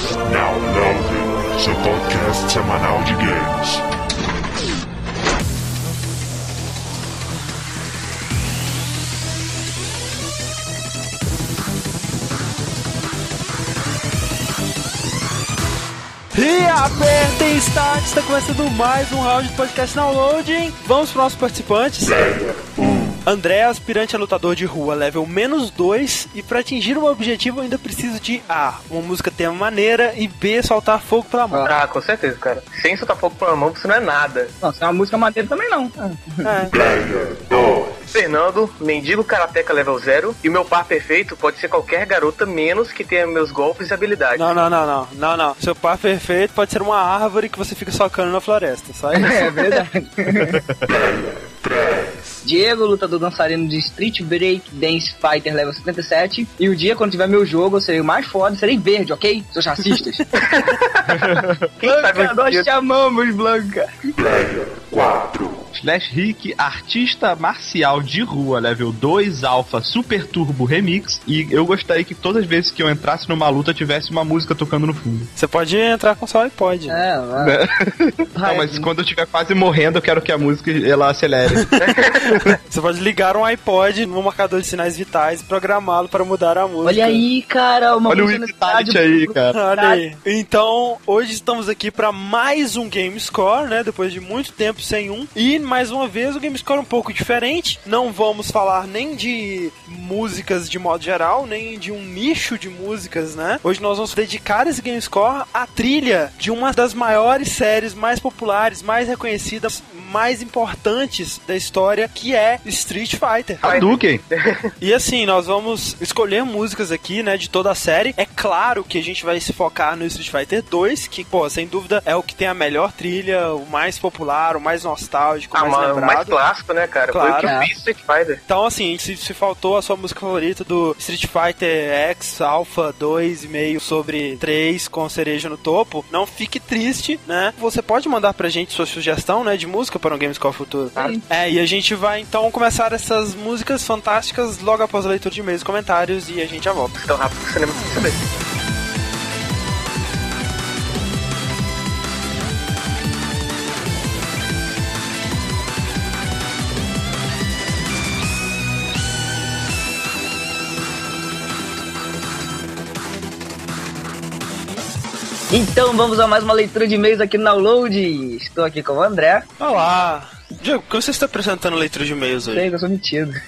Now Loading, seu podcast semanal de games. E apertem start, está começando mais um round de podcast downloading. Vamos para os nossos participantes. André, aspirante a lutador de rua, level menos 2. E para atingir o meu objetivo, eu ainda preciso de A. Uma música tema maneira e B. Soltar fogo pela mão. Ah, com certeza, cara. Sem soltar fogo pela mão, você não é nada. Não, se é uma música maneira também não. É. Fernando, mendigo karateca level 0. E o meu par perfeito pode ser qualquer garota, menos que tenha meus golpes e habilidades. Não, não, não, não, não, não. Seu par perfeito pode ser uma árvore que você fica socando na floresta, só isso. É verdade. Diego, lutador dançarino de Street Break Dance Fighter level 57. E o dia, quando tiver meu jogo, eu serei o mais foda, serei verde, ok? Seus racistas. Quem sabe Blanca, um nós dia- te amamos, Blanca. Slash Rick, artista marcial de rua, level 2, Alpha, Super Turbo Remix. E eu gostaria que todas as vezes que eu entrasse numa luta tivesse uma música tocando no fundo. Você pode entrar com seu iPod. É, mano. Né? Não, mas quando eu estiver quase morrendo, eu quero que a música ela acelere. Você pode ligar um iPod no marcador de sinais vitais e programá-lo para mudar a música. Olha aí, cara, uma Olha o funcionalidade Ignite aí, cara. Olha aí. Então, hoje estamos aqui para mais um Game Score, né? Depois de muito tempo sem um. E mais uma vez o Game Score é um pouco diferente. Não vamos falar nem de músicas de modo geral, nem de um nicho de músicas, né? Hoje nós vamos dedicar esse Game Score à trilha de uma das maiores séries mais populares, mais reconhecidas, mais importantes da história, que é Street Fighter. Hadouken! E assim, nós vamos escolher músicas aqui, né, de toda a série. É claro que a gente vai se focar no Street Fighter 2, que, pô, sem dúvida é o que tem a melhor trilha, o mais popular, o mais nostálgico, o Ah, mais ma- o mais lembrado. clássico, né, cara? Foi o Claro. que eu fiz Street Fighter. Então, assim, se, se faltou a sua música favorita do Street Fighter X Alpha 2,5 sobre 3 com cereja no topo, não fique triste, né? Você pode mandar pra gente sua sugestão, né, de música para um Gamescore futuro. Sim. É, e a gente vai então começar essas músicas fantásticas logo após a leitura de e-mails e comentários e a gente já volta. Tão rápido que você nem Então vamos a mais uma leitura de e-mails aqui no Download. Estou aqui com o André. Olá! Diego, por que você está apresentando leitura de e-mails hoje? Sei eu sou metido.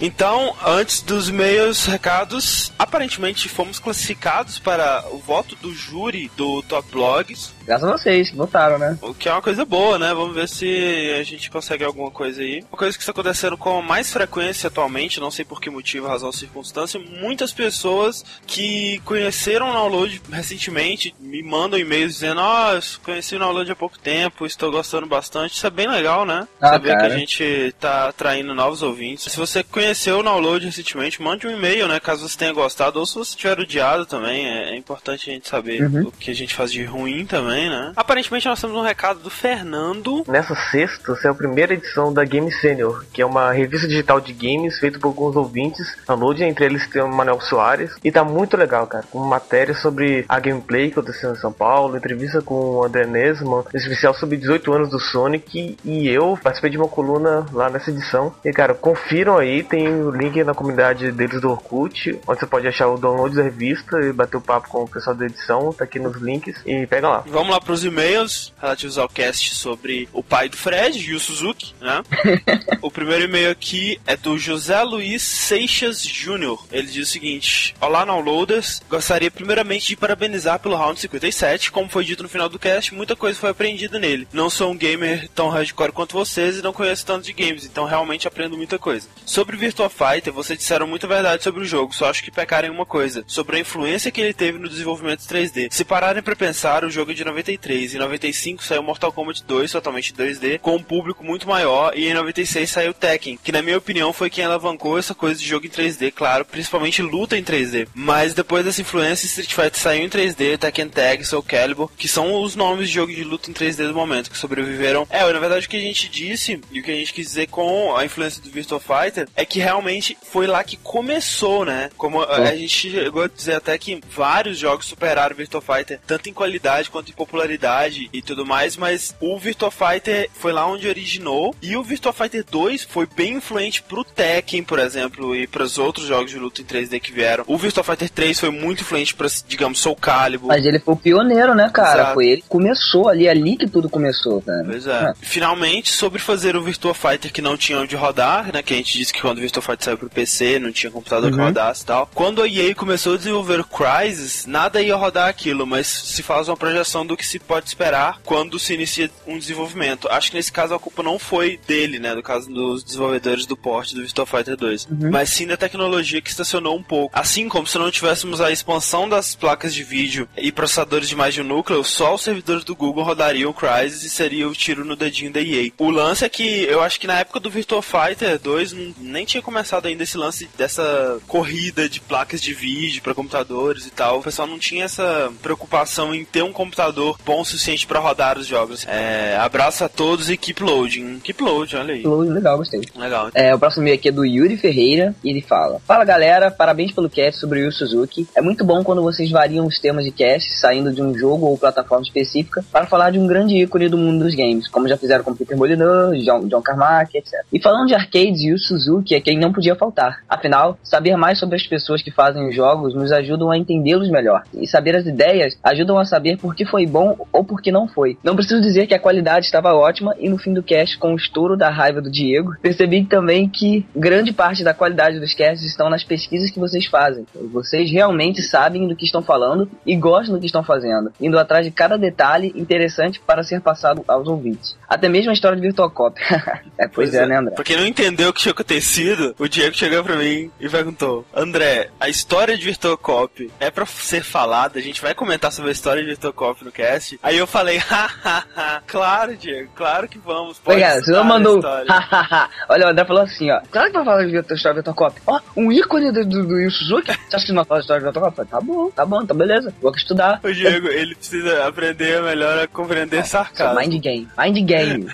Então, antes dos e-mails, recados, aparentemente fomos classificados para o voto do júri do Top Blogs, Graças a vocês que votaram, né? o que é uma coisa boa, né? Vamos ver se a gente consegue alguma coisa aí. Uma coisa que está acontecendo com mais frequência atualmente, não sei por que motivo, razão ou circunstância, muitas pessoas que conheceram o download recentemente me mandam e-mails dizendo: Ó, eu conheci o download há pouco tempo, estou gostando bastante. Isso é bem legal, né? Ah, Saber que cara. a gente tá atraindo novos ouvintes. Se você conheceu o download recentemente, mande um e-mail, né? Caso você tenha gostado, ou se você tiver odiado também, é, é importante a gente saber Uhum. o que a gente faz de ruim também, né? Aparentemente nós temos um recado do Fernando. Nessa sexta, saiu a primeira edição da Game Senior, que é uma revista digital de games feita por alguns ouvintes. Download, entre eles tem o Manuel Soares. E tá muito legal, cara. Com matéria sobre a gameplay que aconteceu em São Paulo, entrevista com o André Nesman, especial sobre 18 anos do Sonic. E eu participei de uma coluna lá nessa edição. E, cara, confiram aí, tem o link na comunidade deles do Orkut, onde você pode achar o download da revista e bater o papo com o pessoal da edição. Tá aqui nos links. E pega lá. Vamos lá para os e-mails relativos ao cast sobre o pai do Fred, Yu Suzuki, né? o primeiro e-mail aqui é do José Luiz Seixas Jr. Ele diz o seguinte: Olá, downloaders. Gostaria primeiramente de parabenizar pelo round 57. Como foi dito no final do cast, muita coisa foi aprendida nele. Não sou um gamer tão hardcore quanto vocês e não conheço tanto de games, então realmente aprendo muita coisa. Sobre Virtua Fighter, vocês disseram muita verdade sobre o jogo, só acho que pecaram em uma coisa: sobre a influência que ele teve no desenvolvimento 3D. Se pararem pra pensar, o jogo é de 93 e em 95 saiu Mortal Kombat 2 totalmente 2D com um público muito maior e em 96 saiu Tekken, que na minha opinião foi quem alavancou essa coisa de jogo em 3D, claro, principalmente luta em 3D. Mas depois dessa influência, Street Fighter saiu em 3D, Tekken Tag, Soul Calibur, que são os nomes de jogo de luta em 3D do momento que sobreviveram. É, na verdade o que a gente gente disse, e o que a gente quis dizer com a influência do Virtua Fighter, é que realmente foi lá que começou, né? Como a, a gente chegou a dizer até que vários jogos superaram o Virtua Fighter, tanto em qualidade quanto em popularidade e tudo mais, mas o Virtua Fighter foi lá onde originou, e o Virtua Fighter 2 foi bem influente pro Tekken, por exemplo, e para os outros jogos de luta em 3D que vieram. O Virtua Fighter 3 foi muito influente para, digamos, Soul Calibur. Mas ele foi o pioneiro, né, cara? Exato. Foi ele que começou ali, ali que tudo começou, cara. Pois é. Finalmente, sobre fazer o Virtua Fighter que não tinha onde rodar, né? Que a gente disse que quando o Virtua Fighter saiu pro PC, não tinha computador que rodasse e tal. Quando a EA começou a desenvolver o Crysis, nada ia rodar aquilo, mas se faz uma projeção do que se pode esperar quando se inicia um desenvolvimento. Acho que nesse caso a culpa não foi dele, né? No caso dos desenvolvedores do porte do Virtua Fighter 2. Mas sim da tecnologia que estacionou um pouco. Assim como se não tivéssemos a expansão das placas de vídeo e processadores de mais de um núcleo, só os servidores do Google rodariam o Crysis e seria o tiro no dedinho da EA. O lance é que eu acho que na época do Virtua Fighter 2 não- nem tinha começado ainda esse lance dessa corrida de placas de vídeo para computadores e tal. O pessoal não tinha essa preocupação em ter um computador bom o suficiente para rodar os jogos. É, abraço a todos e keep loading. Keep loading, olha aí. Legal, gostei. Legal. É, o próximo e-mail aqui é do Yuri Ferreira e ele fala: Fala galera, parabéns pelo cast sobre o Yu Suzuki. É muito bom quando vocês variam os temas de cast, saindo de um jogo ou plataforma específica, para falar de um grande ícone do mundo dos games, como já fizeram com Peter Molyneux, John, John Carmack, etc. E falando de arcades, Yu Suzuki é quem não podia faltar. Afinal, saber mais sobre as pessoas que fazem os jogos nos ajudam a entendê-los melhor. E saber as ideias ajudam a saber por que foi bom ou por que não foi. Não preciso dizer que a qualidade estava ótima e no fim do cast, com o estouro da raiva do Diego, percebi também que grande parte da qualidade dos casts estão nas pesquisas que vocês fazem. Vocês realmente sabem do que estão falando e gostam do que estão fazendo, indo atrás de cada detalhe interessante para ser passado aos ouvintes. Até mesmo a história de Virtual Cop. é, pois, é, né, André? Pra quem não entendeu o que tinha acontecido, o Diego chegou pra mim e perguntou: André, a história de Virtual Cop é pra ser falada? A gente vai comentar sobre a história de Virtual Cop no cast? Aí eu falei: hahaha, claro, Diego, claro que vamos. Pode Pois é, você não mandou. história." Olha, o André falou assim, ó. Claro que vai falar de história de Virtual Cop. Ó, um ícone do, do, do Yu Suzuki. Você acha que não vai falar de história de Virtual Cop? Tá bom, tá bom, tá beleza. Vou estudar. O Diego, ele precisa aprender melhor a compreender sarcasmo. Mind game. Mind game.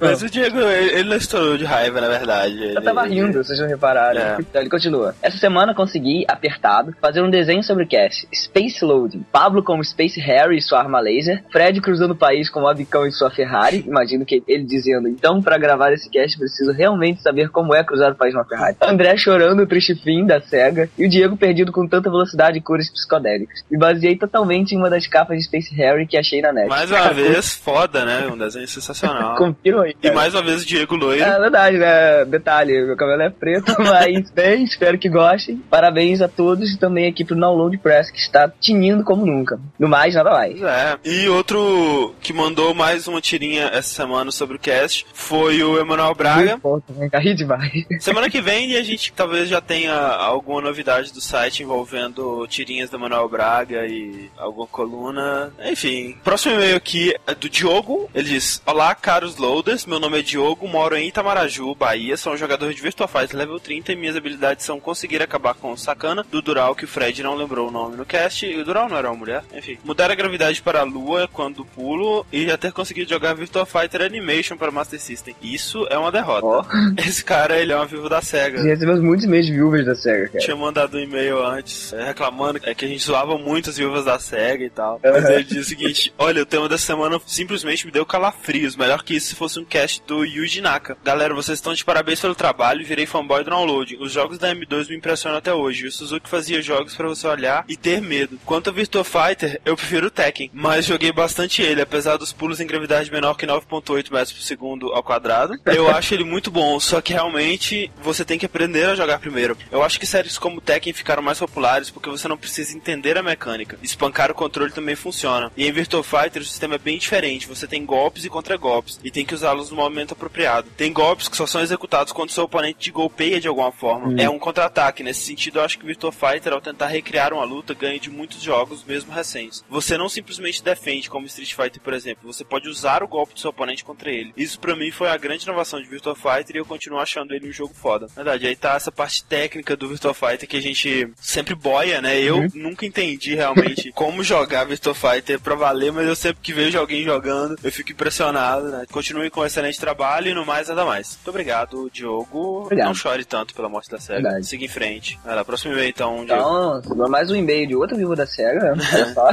Mas o Diego, ele, ele não estourou de raiva, na verdade. Eu Ele- tava rindo, vocês não repararam. É. Então ele continua. Essa semana consegui, apertado, fazer um desenho sobre o cast. Space Loading. Pablo como Space Harry e sua arma laser. Fred cruzando o país com o Abicão e sua Ferrari. Imagino que ele dizendo, então pra gravar esse cast preciso realmente saber como é cruzar o país numa Ferrari. André chorando o triste fim da SEGA. E o Diego perdido com tanta velocidade e cores psicodélicas. Me baseei totalmente em uma das capas de Space Harry que achei na net. Mais uma vez, foda, né? Um desenho sensacional. Aí. E cara. mais uma vez o Diego Loiro. É verdade, né? Detalhe, meu cabelo é preto, mas bem, espero que gostem. Parabéns a todos e também aqui pro Download Press, que está tinindo como nunca. No mais, nada mais. É. E outro que mandou mais uma tirinha essa semana sobre o cast foi o Emanuel Braga. Ponto, né? Ri demais. Semana que vem a gente talvez já tenha alguma novidade do site envolvendo tirinhas do Manuel Braga e alguma coluna. Enfim. Próximo e-mail aqui é do Diogo. Ele diz: Olá, caros Meu nome é Diogo, moro em Itamaraju, Bahia. Sou um jogador de Virtua Fighter level 30 e minhas habilidades são conseguir acabar com o Sakana do Dural, que o Fred não lembrou o nome no cast. E o Dural não era uma mulher. Enfim. Mudar a gravidade para a lua quando pulo e já ter conseguido jogar Virtua Fighter Animation para Master System. Isso é uma derrota. Ó. Esse cara, ele é uma vivo da SEGA. Já recebemos muitos e-mails viúvas da SEGA, cara. Tinha mandado um e-mail antes é, reclamando é, que a gente zoava muito as viúvas da SEGA e tal. Mas ele diz o seguinte: Olha, o tema dessa semana simplesmente me deu calafrios. Melhor que isso se fosse um cast do Yuji Naka. Galera, vocês estão de parabéns pelo trabalho. Virei fanboy do download. Os jogos da M2 me impressionam até hoje. O Suzuki fazia jogos pra você olhar e ter medo. Quanto ao Virtua Fighter, eu prefiro o Tekken, mas joguei bastante ele, apesar dos pulos em gravidade menor que 9.8 metros por segundo ao quadrado. Eu acho ele muito bom, só que realmente você tem que aprender a jogar primeiro. Eu acho que séries como Tekken ficaram mais populares porque você não precisa entender a mecânica. Espancar o controle também funciona. E em Virtua Fighter o sistema é bem diferente. Você tem golpes e contra-golpes e tem que usá-los no momento apropriado. Tem golpes que só são executados quando seu oponente te golpeia de alguma forma. É um contra-ataque. Nesse sentido, eu acho que Virtua Fighter, ao tentar recriar uma luta, ganha de muitos jogos, mesmo recentes. Você não simplesmente defende, como Street Fighter, por exemplo. Você pode usar o golpe do seu oponente contra ele. Isso pra mim foi a grande inovação de Virtua Fighter e eu continuo achando ele um jogo foda. Na verdade, aí tá essa parte técnica do Virtua Fighter que a gente sempre boia, né? Eu nunca entendi realmente como jogar Virtua Fighter pra valer, mas eu sempre que vejo alguém jogando, eu fico impressionado, né? Continue com um excelente trabalho e no mais nada mais. Muito obrigado, Diogo. Obrigado. Não chore tanto pela morte da SEGA. Verdade. Siga em frente. Vai lá, próximo e-mail então, Diogo. Então, mais um e-mail de outro vivo da SEGA. Olha só.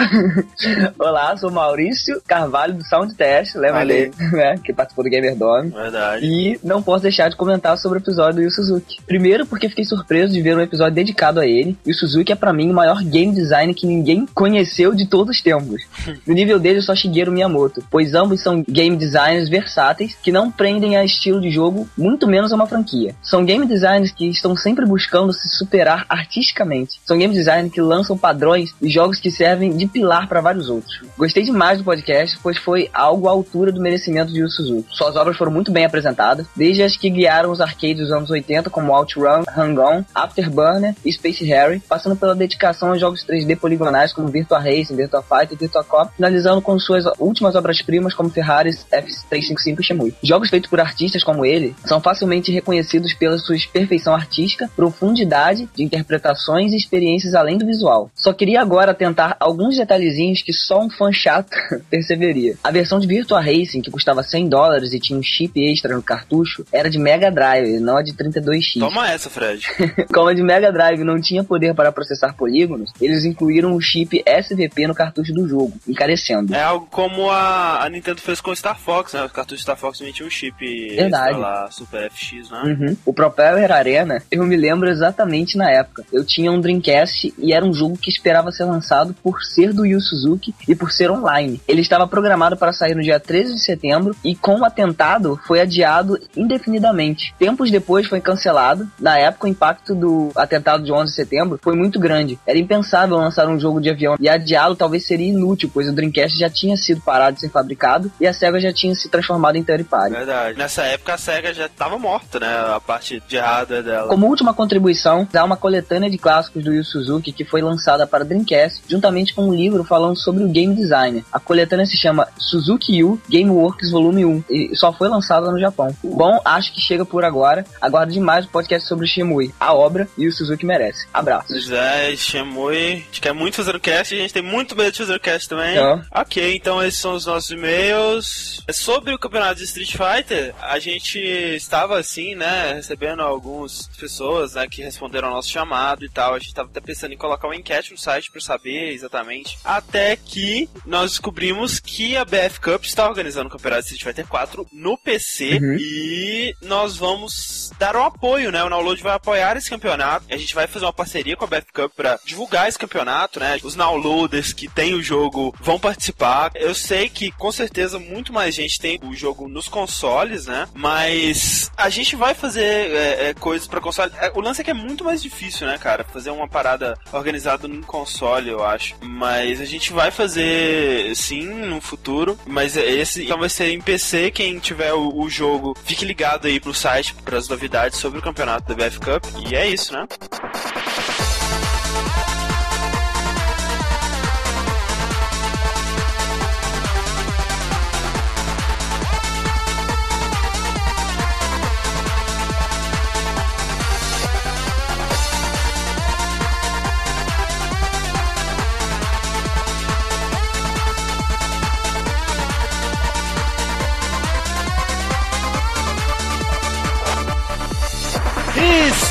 Olá, sou Maurício Carvalho do Sound Test, lembra dele, né? Que participou do Gamer Dome. Verdade. E não posso deixar de comentar sobre o episódio do Yu Suzuki. Primeiro, porque fiquei surpreso de ver um episódio dedicado a ele. E o Suzuki é pra mim o maior game design que ninguém conheceu de todos os tempos. No nível dele, só Shigeru Miyamoto, pois ambos são game designers versáteis que não prendem a estilo de jogo, muito menos a uma franquia. São game designers que estão sempre buscando se superar artisticamente. São game designers que lançam padrões e jogos que servem de pilar para vários outros. Gostei demais do podcast, pois foi algo à altura do merecimento de Yu Suzuki. Suas obras foram muito bem apresentadas, desde as que guiaram os arcades dos anos 80, como OutRun, Hang-On, Afterburner e Space Harry, passando pela dedicação a jogos 3D poligonais como Virtua Racing, Virtua Fighter e Virtua Cop, finalizando com suas últimas obras-primas como Ferraris F355 Jogos feitos por artistas como ele são facilmente reconhecidos pela sua perfeição artística, profundidade de interpretações e experiências além do visual. Só queria agora tentar alguns detalhezinhos que só um fã chato perceberia. A versão de Virtua Racing, que custava 100 dólares e tinha um chip extra no cartucho, era de Mega Drive, não a de 32X. Toma essa, Fred. Como a de Mega Drive não tinha poder para processar polígonos, eles incluíram o chip SVP no cartucho do jogo, encarecendo. É algo como a, a Nintendo fez com o Star Fox, né? O cartucho Star Fox também tinha um chip Verdade. lá, Super FX, né? Uhum. O Propeller Arena, eu me lembro exatamente na época. Eu tinha um Dreamcast e era um jogo que esperava ser lançado por ser do Yu Suzuki e por ser online. Ele estava programado para sair no dia 13 de setembro e com o atentado foi adiado indefinidamente. Tempos depois foi cancelado. Na época o impacto do atentado de 11 de setembro foi muito grande. Era impensável lançar um jogo de avião e adiá-lo talvez seria inútil, pois o Dreamcast já tinha sido parado de ser fabricado e a SEGA já tinha se transformado em third party. Verdade. Nessa época a SEGA já tava morta, né? A parte de errada dela. Como última contribuição, há uma coletânea de clássicos do Yu Suzuki que foi lançada para Dreamcast, juntamente com um livro falando sobre o game designer. A coletânea se chama Suzuki Yu Gameworks Volume 1 e só foi lançada no Japão. Bom, acho que chega por agora. Aguardo demais o podcast sobre o Shimui, a obra e o Suzuki merece. Abraços. Pois é, Shemui. A gente quer muito fazer o cast, a gente tem muito medo de fazer o cast também. É. Ok, então esses são os nossos e-mails. Sobre o campeonato de Street Fighter, a gente estava assim, né, recebendo algumas pessoas, né, que responderam ao nosso chamado e tal. A gente estava até pensando em colocar uma enquete no site para saber exatamente. Até que nós descobrimos que a BF Cup está organizando o campeonato de Street Fighter 4 no PC Uhum. e nós vamos dar um apoio, né? O Download vai apoiar esse campeonato. A gente vai fazer uma parceria com a BF Cup para divulgar esse campeonato, né? Os downloaders que tem o jogo vão participar. Eu sei que com certeza muito mais gente tem o jogo nos consoles, né? Mas a gente vai fazer é, é, coisas para console. É, o lance é que é muito mais difícil, né, cara? Fazer uma parada organizada num console, eu acho. Mas a gente vai fazer sim no futuro. Mas esse então vai ser em PC. Quem tiver o, o jogo, fique ligado aí pro site para as novidades sobre o campeonato da BF Cup. E é isso, né?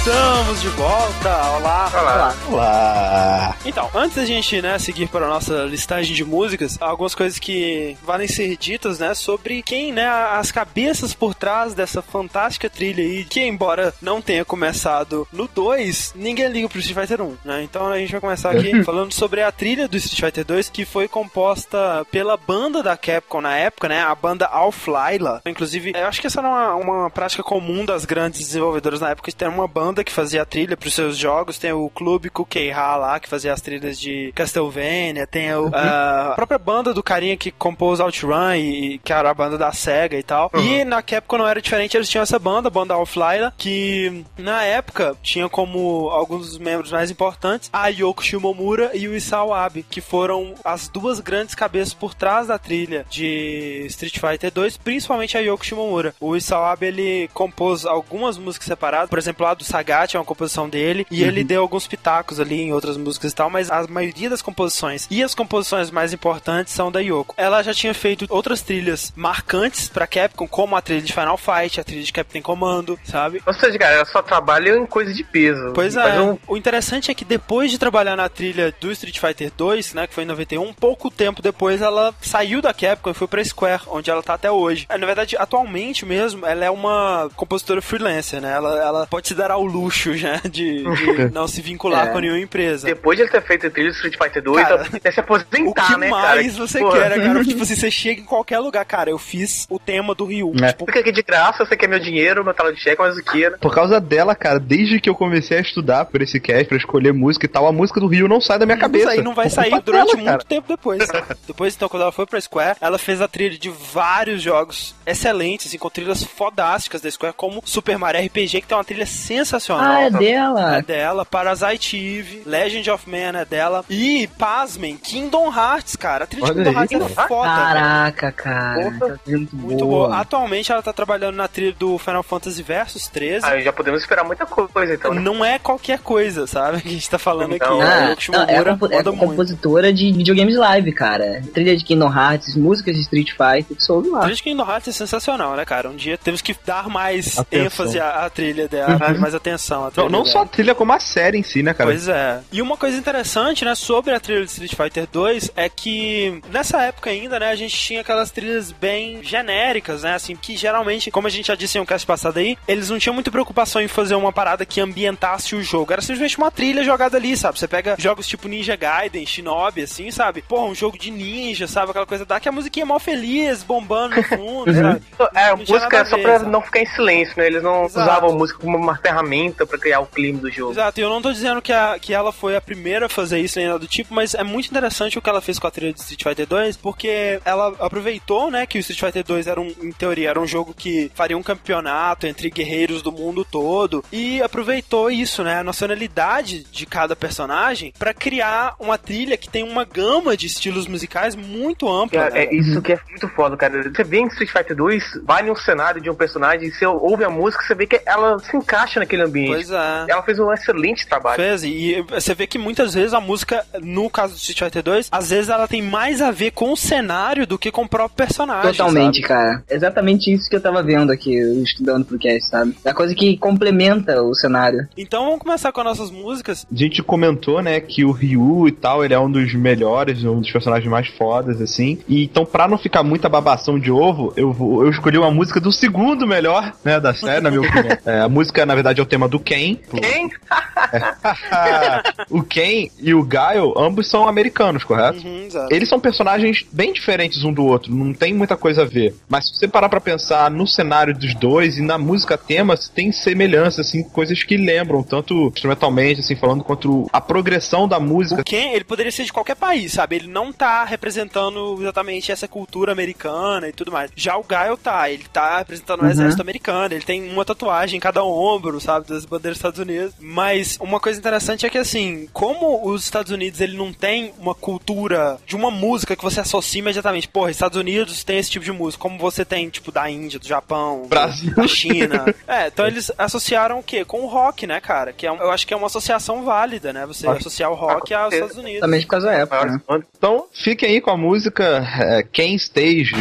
Estamos de volta! Olá! Olá. Olá! Então, antes da gente, né, seguir para a nossa listagem de músicas, algumas coisas que valem ser ditas, né, sobre quem, né, as cabeças por trás dessa fantástica trilha aí, que embora não tenha começado no 2, ninguém liga pro Street Fighter 1, né? Então a gente vai começar aqui falando sobre a trilha do Street Fighter 2, que foi composta pela banda da Capcom na época, né, a banda Alpha Lyla. Inclusive, eu acho que essa era uma, uma prática comum das grandes desenvolvedoras na época, de ter uma banda que fazia a trilha pros seus jogos, tem o Clube Kukeiha lá, que fazia as trilhas de Castlevania, tem o- a própria banda do carinha que compôs OutRun, e, que era a banda da SEGA e tal. E na Capcom não era diferente, eles tinham essa banda, a banda Offline, que na época tinha como alguns dos membros mais importantes a Yoko Shimomura e o Isao Abe, que foram as duas grandes cabeças por trás da trilha de Street Fighter 2, principalmente a Yoko Shimomura. O Isao Abe, ele compôs algumas músicas separadas, por exemplo, lá do Sagat é uma composição dele, e ele deu alguns pitacos ali em outras músicas e tal, mas a maioria das composições e as composições mais importantes são da Yoko. Ela já tinha feito outras trilhas marcantes pra Capcom, como a trilha de Final Fight, a trilha de Captain Commando, sabe? Ou seja, cara, ela só trabalha em coisa de peso. Pois é. um- O interessante é que depois de trabalhar na trilha do Street Fighter 2, né, que foi em 91, pouco tempo depois ela saiu da Capcom e foi pra Square, onde ela tá até hoje. É, Na verdade, atualmente mesmo, ela é uma compositora freelancer, né? Ela, ela pode se dar ao luxo já de, de não se vincular É. com nenhuma empresa. Depois de ele ter feito a trilha do Street Fighter 2, Cara, ela quer se aposentar, O que né, mais cara? você Pô, quer, cara? Tipo assim, você chega em qualquer lugar, cara. Eu fiz o tema do Ryu. É. Tipo, Fica aqui de graça, você quer meu dinheiro, meu tala de cheque, mas o que, né? Por causa dela, cara, desde que eu comecei a estudar por esse cast, pra escolher música e tal, a música do Rio não sai da minha cabeça. Isso aí não vai sair durante dela, muito cara. tempo depois. depois, então, quando ela foi pra Square, ela fez a trilha de vários jogos excelentes, assim, com trilhas fodásticas da Square, como Super Mario RPG, que tem uma trilha sensacional. Ah, é É dela. dela, Parasite Eve, Legend of Man é dela. E, pasmem, Kingdom Hearts, cara. A trilha de Kingdom. Hearts é foda. Caraca, cara. Tá muito, Muito boa. boa. Atualmente ela tá trabalhando na trilha do Final Fantasy Versus 13. Aí já podemos esperar muita coisa, então. né? Não é qualquer coisa, sabe? Que a gente tá falando Então, aqui. Ah, A não, é, compo é compositora de videogames live, cara. Trilha de Kingdom Hearts, músicas de Street Fighter, que soube A lá. trilha de Kingdom Hearts é sensacional, né, cara? Um dia temos que dar mais Atenção. ênfase à, à trilha dela, dar mais atenção trilha Não, não só a trilha, como a série em si, né, cara? Pois é. E uma coisa interessante, né, sobre a trilha de Street Fighter 2 é que nessa época ainda, né, a gente tinha aquelas trilhas bem genéricas, né, assim, que geralmente, como a gente já disse em um cast passado aí, eles não tinham muita preocupação em fazer uma parada que ambientasse o jogo. Era simplesmente uma trilha jogada ali, sabe? Você pega jogos tipo Ninja Gaiden, Shinobi, assim, sabe? Porra, um jogo de ninja, sabe? Aquela coisa da que a musiquinha é mó feliz, bombando no fundo, sabe? É, a Não música é só pra sabe? não ficar em silêncio, né? Eles não Exato. usavam a música como uma ferramenta pra criar o clima do jogo. Exato, e eu não tô dizendo que, a, que ela foi a primeira a fazer isso nem nada do tipo, mas é muito interessante o que ela fez com a trilha de Street Fighter 2, porque ela aproveitou, né, que o Street Fighter 2 era um, em teoria, era um jogo que faria um campeonato entre guerreiros do mundo todo, e aproveitou isso, né, a nacionalidade de cada personagem pra criar uma trilha que tem uma gama de estilos musicais muito ampla, É, né? é isso que é muito foda, cara. Você vê em Street Fighter 2, vai num cenário de um personagem e você ouve a música, você vê que ela se encaixa naquele ambiente. Pois é. Ela fez um excelente trabalho. Fez, e você vê que muitas vezes a música, no caso do Street Fighter 2, às vezes ela tem mais a ver com o cenário do que com o próprio personagem. Totalmente, sabe? cara. Exatamente isso que eu tava vendo aqui, estudando pro cast, sabe? É a coisa que complementa o cenário. Então vamos começar com as nossas músicas. A gente comentou, né, que o Ryu e tal, ele é um dos melhores, um dos personagens mais fodas, assim. E então, pra não ficar muita babação de ovo, eu, vou- eu escolhi uma música do segundo melhor, né, da série, na minha opinião. É, a música, na verdade, é o tema do Ken. Quem? o Ken e o Guile, ambos são americanos, correto? Uhum. Eles são personagens bem diferentes um do outro, não tem muita coisa a ver. Mas se você parar pra pensar no cenário dos dois e na música tema, tem semelhança, assim, coisas que lembram, tanto instrumentalmente, assim, falando, quanto a progressão da música. O Ken, ele poderia ser de qualquer país, sabe? Ele não tá representando exatamente essa cultura americana e tudo mais. Já o Gaio tá, ele tá representando o exército americano, ele tem uma tatuagem em cada ombro, sabe? Das bandeiras dos Estados Unidos. Mas uma coisa interessante é que, assim, como os Estados Unidos, ele não tem uma cultura de uma música que você associa imediatamente. Porra, Estados Unidos tem esse tipo de música, como você tem, tipo, da Índia, do Japão, do- Brasil. da China. é, então eles associaram o quê? Com o rock, né, cara? Que é um- eu acho que é uma associação válida, né? Você Acho- associar o rock Ah, aos certeza. Estados Unidos. Também por causa da época, né? Então, fiquem aí com a música é, Ken Stage.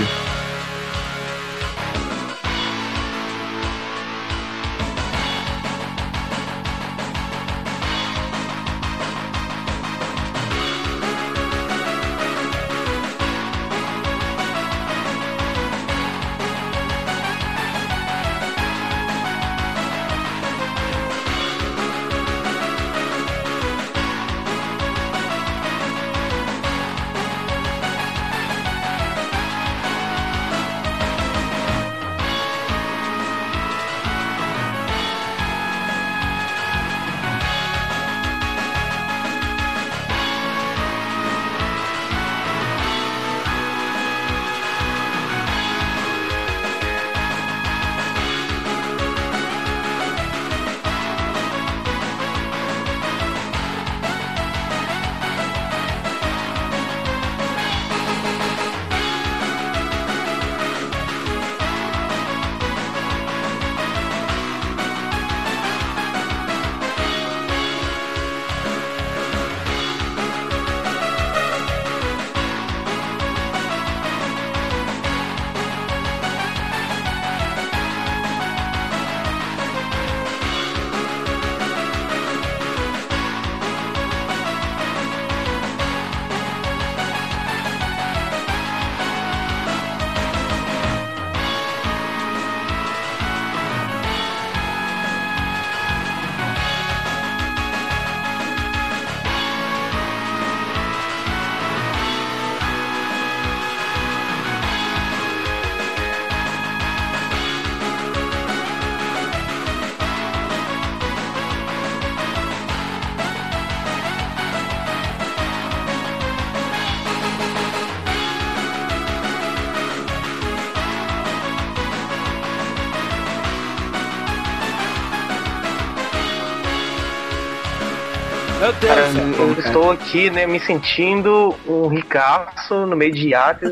Eu estou aqui, né, me sentindo um ricaço no meio de iates.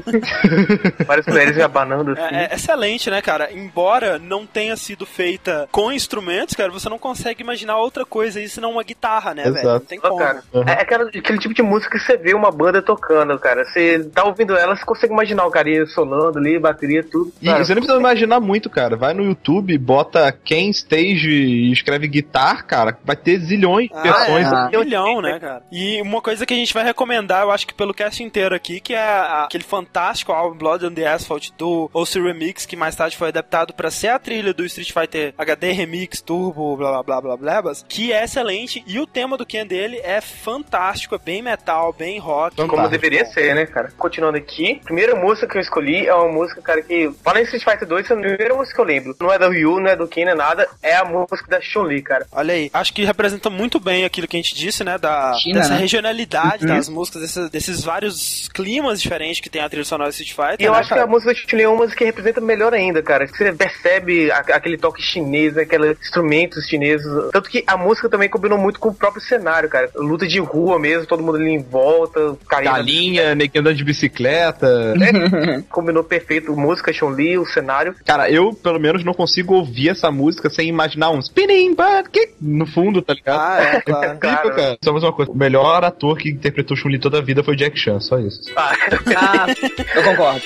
Várias mulheres me abanando assim. É, é excelente, né, cara? Embora não tenha sido feita com instrumentos, cara, você não consegue imaginar outra coisa aí senão uma guitarra, né, velho? Não Exato. tem como. cara, É aquela, aquele tipo de música que você vê uma banda tocando, cara. Você tá ouvindo ela, você consegue imaginar o carinha solando ali, bateria, tudo. E Cara, você não precisa imaginar muito, cara. Vai no YouTube, bota Ken Stage e escreve guitar, cara. Vai ter zilhões de Ah, versões. é. Um milhão, né, cara? E uma coisa que a gente vai recomendar, eu acho que pelo cast inteiro aqui, que é a- aquele fantástico álbum Blood on the Asphalt do OC Remix, que mais tarde foi adaptado pra ser a trilha do Street Fighter HD Remix Turbo, blá blá blá blá blá, que é excelente. E o tema do Ken dele é fantástico, é bem metal, bem rock. Como Fantástico. deveria ser, né, cara? Continuando aqui, a primeira música que eu escolhi é uma música, cara, que. Fala em Street Fighter 2, é a primeira música que eu lembro. Não é da Ryu, não é do Ken, não é nada. É a música da Chun-Li, cara. Olha aí, acho que representa muito bem aquilo que a gente disse, né? Da, China, dessa né? regionalidade das músicas, desses, desses vários climas diferentes que tem a trilha sonora do Street Fighter. E eu né, acho que cara? a música Chun-Li é uma música que representa melhor ainda, cara. Você percebe a- aquele toque chinês, né, aqueles instrumentos chineses. Tanto que a música também combinou muito com o próprio cenário, cara. Luta de rua mesmo, todo mundo ali em volta, carinha. Galinha, neguinho andando de bicicleta. Combinou perfeito. Música, Chun-Li, o cenário. Cara, eu pelo menos não consigo ouvir essa música sem imaginar um spinning but kick no fundo, tá ligado? Ah, é, claro. Incrível, Cara. cara. Uma coisa. O melhor ator que interpretou Chun-Li toda a vida foi Jack Chan, só isso. Ah, eu concordo.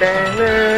da, da.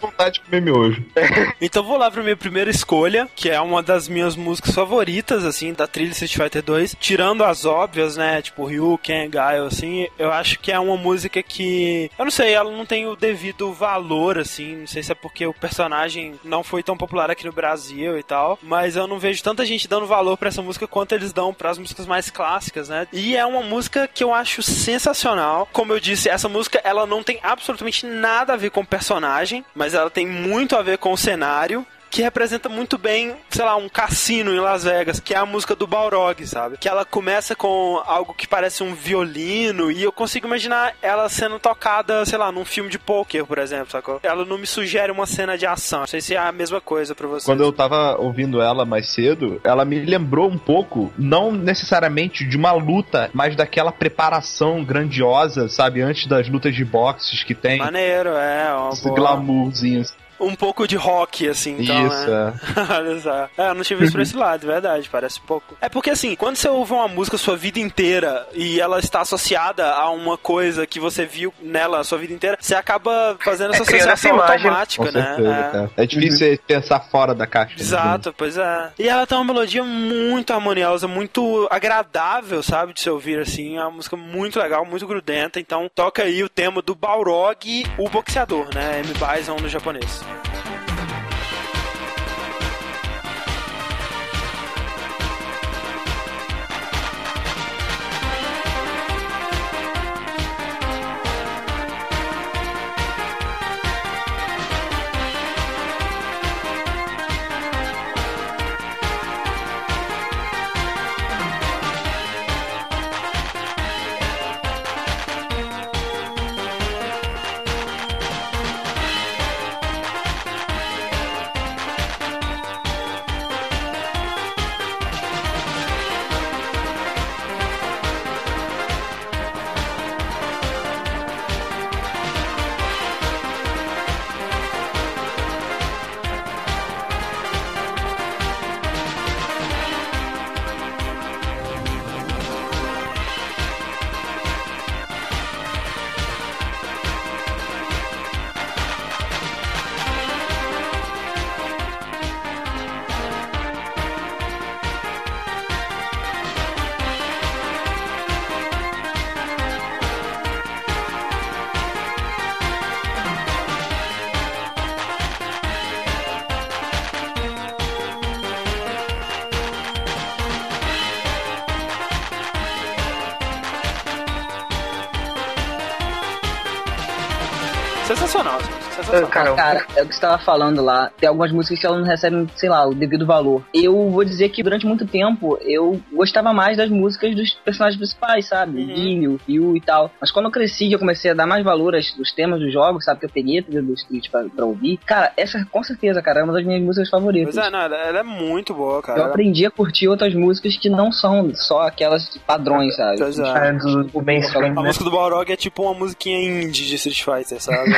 Vontade de comer miojo. Então vou lá pra minha primeira escolha, que é uma das minhas músicas favoritas, assim, da trilha Street Fighter 2. Tirando as óbvias, né? Tipo Ryu, Ken, Gaio, assim. Eu acho que é uma música que. Eu não sei, ela não tem o devido valor, assim. Não sei se é porque o personagem não foi tão popular aqui no Brasil e tal. Mas eu não vejo tanta gente dando valor pra essa música quanto eles dão pras músicas mais clássicas, né? E é uma música que eu acho sensacional. Como eu disse, essa música ela não tem absolutamente nada a ver com o personagem, mas ela tem muito a ver com o cenário. Que representa muito bem, sei lá, um cassino em Las Vegas, que é a música do Balrog, sabe? Que ela começa com algo que parece um violino, e eu consigo imaginar ela sendo tocada, sei lá, num filme de poker, por exemplo, sacou? Ela não me sugere uma cena de ação. Não sei se é a mesma coisa pra você. Quando eu tava ouvindo ela mais cedo, ela me lembrou um pouco, não necessariamente de uma luta, mas daquela preparação grandiosa, sabe? Antes das lutas de boxes que tem. Maneiro, é. Esse boa- glamourzinho. Um pouco de rock, assim, então, Isso, né? é. Olha só. É, eu não tive isso por esse lado, verdade, parece pouco. É porque assim, quando você ouve uma música sua vida inteira e ela está associada a uma coisa que você viu nela a sua vida inteira, você acaba fazendo essa É, essa associação imagem. automática, Com certeza, né? É. É difícil você pensar fora da caixa. né? Exato, pois é. E ela tem uma melodia muito harmoniosa, muito agradável, sabe, de se ouvir assim. É uma música muito legal, muito grudenta. Então toca aí o tema do Balrog, o boxeador, né? M. Bison no japonês. Sensacional. Cara, Cara, é o que você tava falando lá. Tem algumas músicas que elas não recebem, sei lá, o devido valor. Eu vou dizer que durante muito tempo eu gostava mais das músicas dos personagens principais, sabe? Uhum. O Guile, o Ryu e tal. Mas quando eu cresci, eu comecei a dar mais valor aos, aos temas dos jogos, sabe? Que eu peguei a do Street pra, pra ouvir. Cara, essa com certeza, cara, é uma das minhas músicas favoritas. Pois é, não, ela, ela é muito boa, cara. Eu aprendi a curtir outras músicas que não são só aquelas padrões, sabe? Pois é. é do, do mainstream, A né? música do Balrog é tipo uma musiquinha indie de Street Fighter, sabe?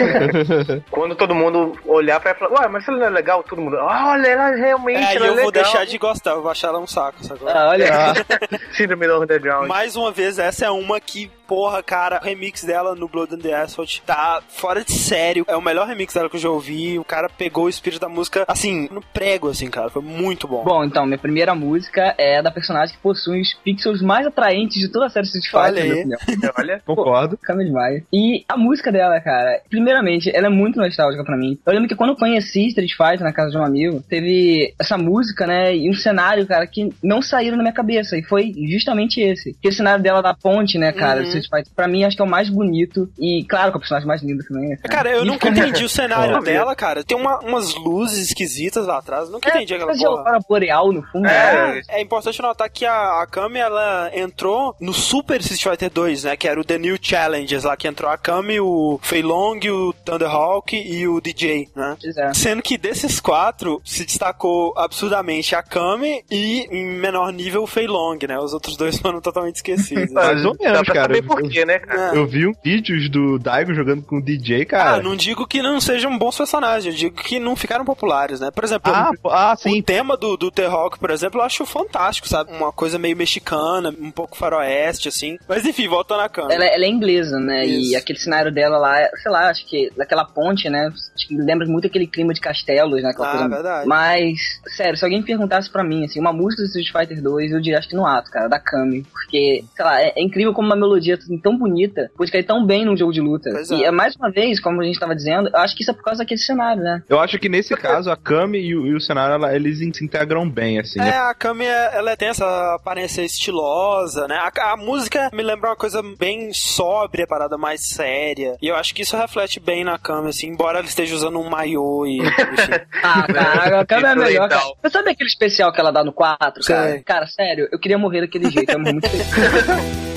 Quando todo mundo olhar pra ela e falar, ué, mas se ela não é legal, todo mundo, ah, olha, ela realmente é, ela eu é vou legal. deixar de gostar, eu vou achar ela um saco, sacou? Ah, olha, Síndrome do underground. Mais uma vez, essa é uma que, porra, cara, o remix dela no Blood and the Asphalt tá fora de sério. É o melhor remix dela que eu já ouvi. O cara pegou o espírito da música, assim, no prego, assim, cara. Foi muito bom. Bom, então, minha primeira música é da personagem que possui os pixels mais atraentes de toda a série Street Olha Fighter, na aí. minha opinião. Olha, Concordo. Bacana demais. E a música dela, cara, primeiramente, ela é muito nostálgica pra mim. Eu lembro que quando eu conheci Street Fighter na casa de um amigo, teve essa música, né, e um cenário, cara, que não saíram na minha cabeça. E foi justamente esse. Que o cenário dela da ponte, né, cara, Uhum. do Street Fighter, pra mim, acho que é o mais bonito. E, claro, com a personagem mais linda também, né, Cara, eu E nunca entendi o cenário dela, cara. Tem uma- umas luzes esquisitas lá atrás. Nunca entendi aquela porra. aurora boreal no fundo. É. É, é importante notar que a, a Kami, ela entrou no Super Street Fighter 2, né? Que era o The New Challenges lá, que entrou a Kami, o Fei Long, o Thunderhawk e o DJ, né? Pois é. Sendo que desses quatro se destacou absurdamente a Kami e, em menor nível, o Fei Long, né? Os outros dois foram totalmente esquecidos. Mais ou menos, Dá pra cara. saber Eu- por quê, né, cara? É. Eu vi um vídeos do Daigo jogando com o DJ, cara. Ah, não digo que não sejam bons personagens, eu digo que não ficaram populares, né? Por exemplo, Ah, ah, O tema do, do T-Rock, por exemplo, eu acho fantástico, sabe? Uma coisa meio mexicana, um pouco faroeste, assim. Mas enfim, voltando à câmera. Ela, ela é inglesa, né? Isso. E aquele cenário dela lá, sei lá, acho que daquela ponte, né? Acho que lembra muito aquele clima de castelos, né? Aquela Ah, coisa. verdade. Mas, sério, se alguém perguntasse pra mim, assim, uma música do Street Fighter 2, eu diria acho que no ato, cara, da Kami. Porque, sei lá, é, é incrível como uma melodia assim, tão bonita pode cair tão bem num jogo de luta. Pois e é. é mais uma vez, como a gente tava dizendo, eu acho que isso é por causa daquele cenário, né? Eu acho que nesse caso a Kami e o, e o cenário ela- eles se integram bem, assim. É, a Kami, ela tem essa aparência estilosa, né? A, a música me lembra uma coisa bem sóbria, parada mais séria. E eu acho que isso reflete bem na Kami, assim, embora ela esteja usando um maiô e. Ah, cara, a Kami é a melhor, cara. Você sabe aquele especial que ela dá no 4, cara? Cara, sério, eu queria morrer daquele jeito, é muito feliz.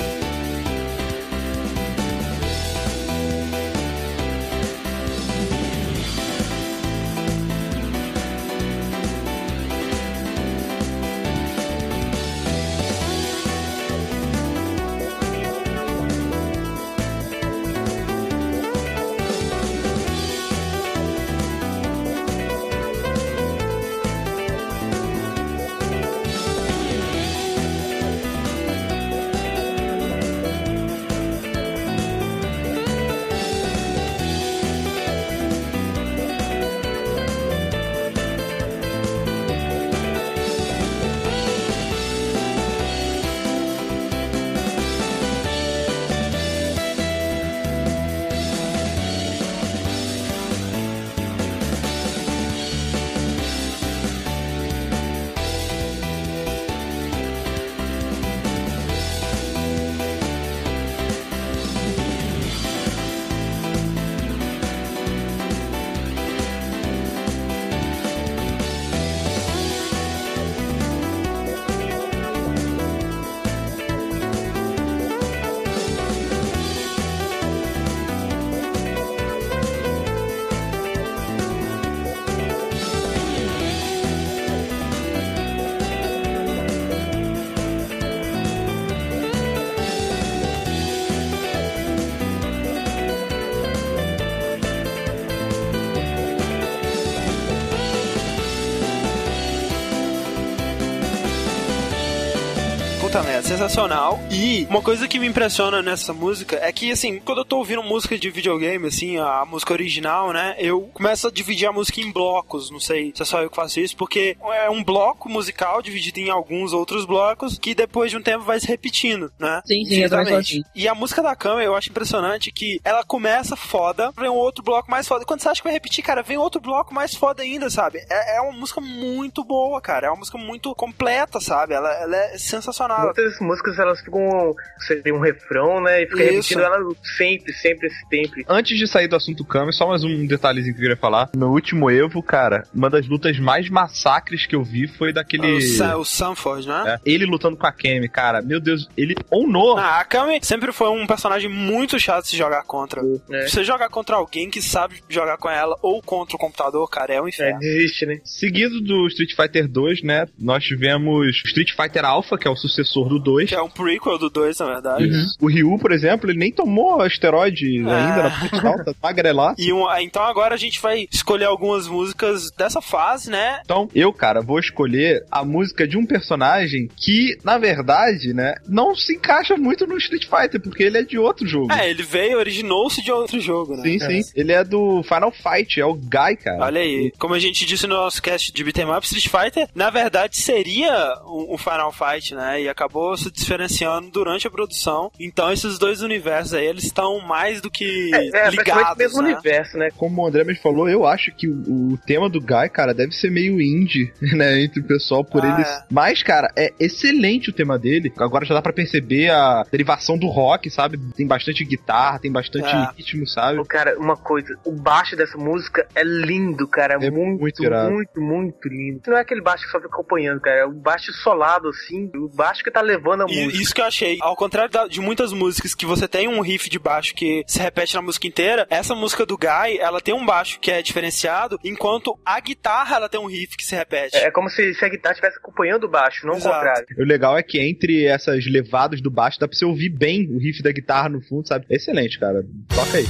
Puta merda, sensacional. E uma coisa que me impressiona nessa música é que, assim, quando eu tô ouvindo música de videogame, assim, a música original, né, eu começo a dividir a música em blocos. Não sei se é só eu que faço isso, porque é um bloco musical dividido em alguns outros blocos que depois de um tempo vai se repetindo, né? Sim, sim, assim. E a música da Kama eu acho impressionante que ela começa foda, vem um outro bloco mais foda. E quando você acha que vai repetir, cara, vem outro bloco mais foda ainda, sabe? É, é uma música muito boa, cara. É uma música muito completa, sabe? Ela, ela é sensacional. Ah. Muitas músicas elas ficam. Você tem um refrão, né? E fica Isso. repetindo ela sempre, sempre, sempre. Antes de sair do assunto Kami, só mais um detalhezinho que eu queria falar. No último Evo, cara, uma das lutas mais massacres que eu vi foi daquele. O, Sa- o Sanford, né? É, ele lutando com a Kemi, cara. Meu Deus, ele onou. Ah, a Kami sempre foi um personagem muito chato de se jogar contra. É. Você jogar contra alguém que sabe jogar com ela ou contra o computador, cara, é um É, inferno. desiste, né? Seguido do Street Fighter 2, né? Nós tivemos Street Fighter Alpha, que é o sucessor do 2. Que é um prequel do 2, na verdade. Isso. O Ryu, por exemplo, ele nem tomou asteroide ainda na parte alta, magrelar. E um, então agora a gente vai escolher algumas músicas dessa fase, né? Então, eu, cara, vou escolher a música de um personagem que, na verdade, né, não se encaixa muito no Street Fighter, porque ele é de outro jogo. É, ele veio, originou-se de outro jogo, né? Sim, sim. Ele é do Final Fight, é o Guy, cara. Olha aí, como a gente disse no nosso cast de Beat'em Up, Street Fighter, na verdade, seria um, um Final Fight, né? E acabou se diferenciando durante a produção. Então, esses dois universos aí, eles estão mais do que É, é praticamente o ligados, mesmo né? universo, né? Como o André me falou, eu acho que o, o tema do Guy, cara, deve ser meio indie, né, entre o pessoal por Ah, eles. é. Mas, cara, é excelente o tema dele. Agora já dá pra perceber a derivação do rock, sabe? Tem bastante guitarra, tem bastante É. ritmo, sabe? Ô, Cara, uma coisa, o baixo dessa música é lindo, cara. É muito, muito muito, irado. muito, lindo. Não é aquele baixo que só fica acompanhando, cara. É o baixo solado, assim. O baixo que tá levando a E música. isso que eu achei. Ao contrário da- de muitas músicas que você tem um riff de baixo que se repete na música inteira, essa música do Guy, ela tem um baixo que é diferenciado, enquanto a guitarra ela tem um riff que se repete. É como se, se a guitarra estivesse acompanhando o baixo, não o Exato. contrário. O legal é que entre essas levadas do baixo dá pra você ouvir bem o riff da guitarra no fundo, sabe? Excelente, cara. Toca aí.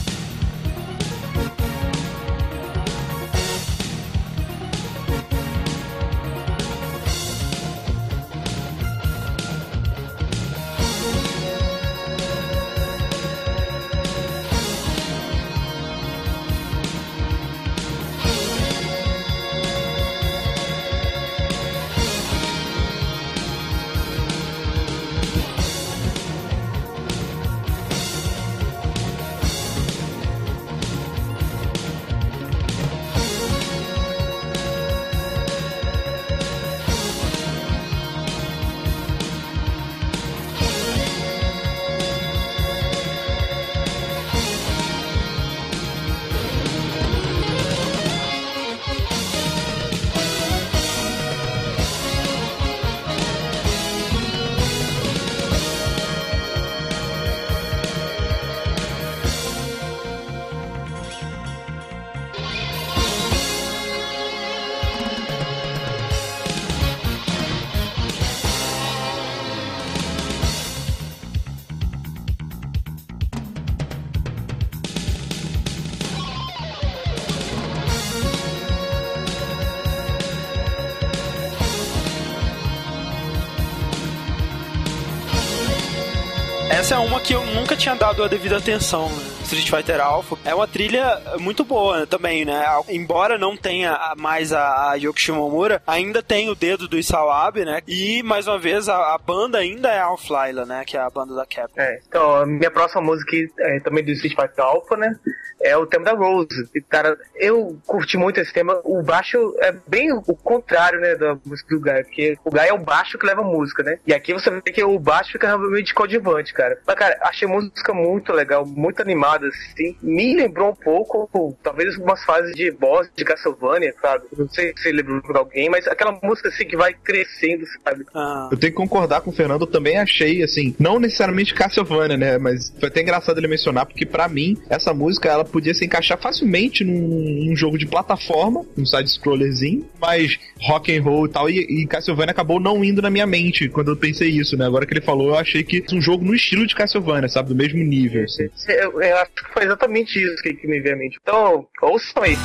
Essa é uma que eu nunca tinha dado a devida atenção. né? Street Fighter Alpha é uma trilha muito boa também, né? Embora não tenha mais a, a Yoko Shimomura, ainda tem o dedo do Isawabe, né? E mais uma vez a, a banda ainda é a Alflyla, né? Que é a banda da Capcom. É, então, a minha próxima música é também do Street Fighter Alpha, né? É o tema da Rose. E, cara, eu curti muito esse tema. O baixo é bem o contrário, né, da música do Guy, porque o Guy é o baixo que leva a música, né? E aqui você vê que o baixo fica realmente coadjuvante, cara. Mas, cara, achei música muito legal, muito animada, assim. Me lembrou um pouco, talvez, umas fases de boss de Castlevania, sabe? Não sei se lembrou de alguém, mas aquela música, assim, que vai crescendo, sabe? Ah, Eu tenho que concordar com o Fernando, eu também achei, assim, não necessariamente Castlevania, né? Mas foi até engraçado ele mencionar, porque pra mim, essa música, ela podia se encaixar facilmente num, num jogo de plataforma, um side-scrollerzinho, mas rock and roll e tal, e, e Castlevania acabou não indo na minha mente quando eu pensei isso, né? Agora que ele falou, eu achei que um jogo no estilo de Castlevania, sabe? Do mesmo nível, assim. Eu, eu foi exatamente isso que, me veio à mente. Então, ouçam aí.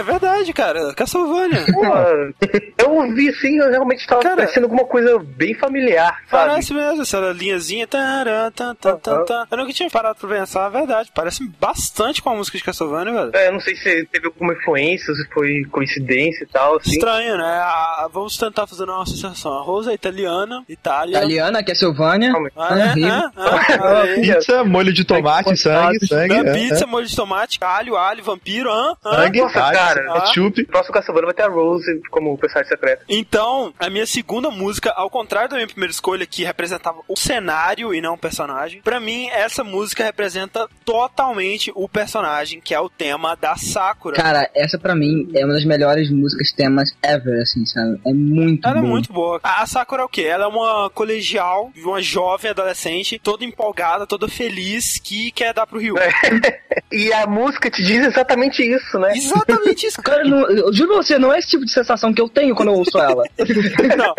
É verdade, cara. Castlevania. Pô, eu ouvi assim, eu realmente tava Cara, parecendo alguma coisa bem familiar, sabe? Parece mesmo, essa linhazinha. tará, tan, tan, tan, tan. Eu nunca tinha parado pra pensar, é verdade. Parece bastante com a música de Castlevania, velho. É, eu não sei se teve alguma influência, se foi coincidência e tal, assim. Estranho, né? Ah, vamos tentar fazer uma associação. A Rosa é italiana, Itália. Italiana, é. Calma Ah, é? Ah, ah, aí. Pizza, molho de tomate, sangue, sangue. É, pizza, é. molho de tomate, alho, alho, vampiro, hã? Hã? Sangue, Nossa, alho, cara. ketchup. O próximo Castlevania vai ter a Rose como personagem secreto. Então, a minha segunda música, ao contrário da minha primeira escolha, que representava o cenário e não o personagem, pra mim, essa música representa totalmente o personagem, que é o tema da Sakura. Cara, essa pra mim é uma das melhores músicas temas ever, assim, sabe? É muito Ela é boa. muito boa. A Sakura é o quê? Ela é uma colegial, uma jovem adolescente, toda empolgada, toda feliz, que quer dar pro Rio. E a música te diz exatamente isso, né? Exatamente isso. Cara, não, eu juro pra você, não é esse tipo de sensação que eu tenho quando eu ouço ela. Não,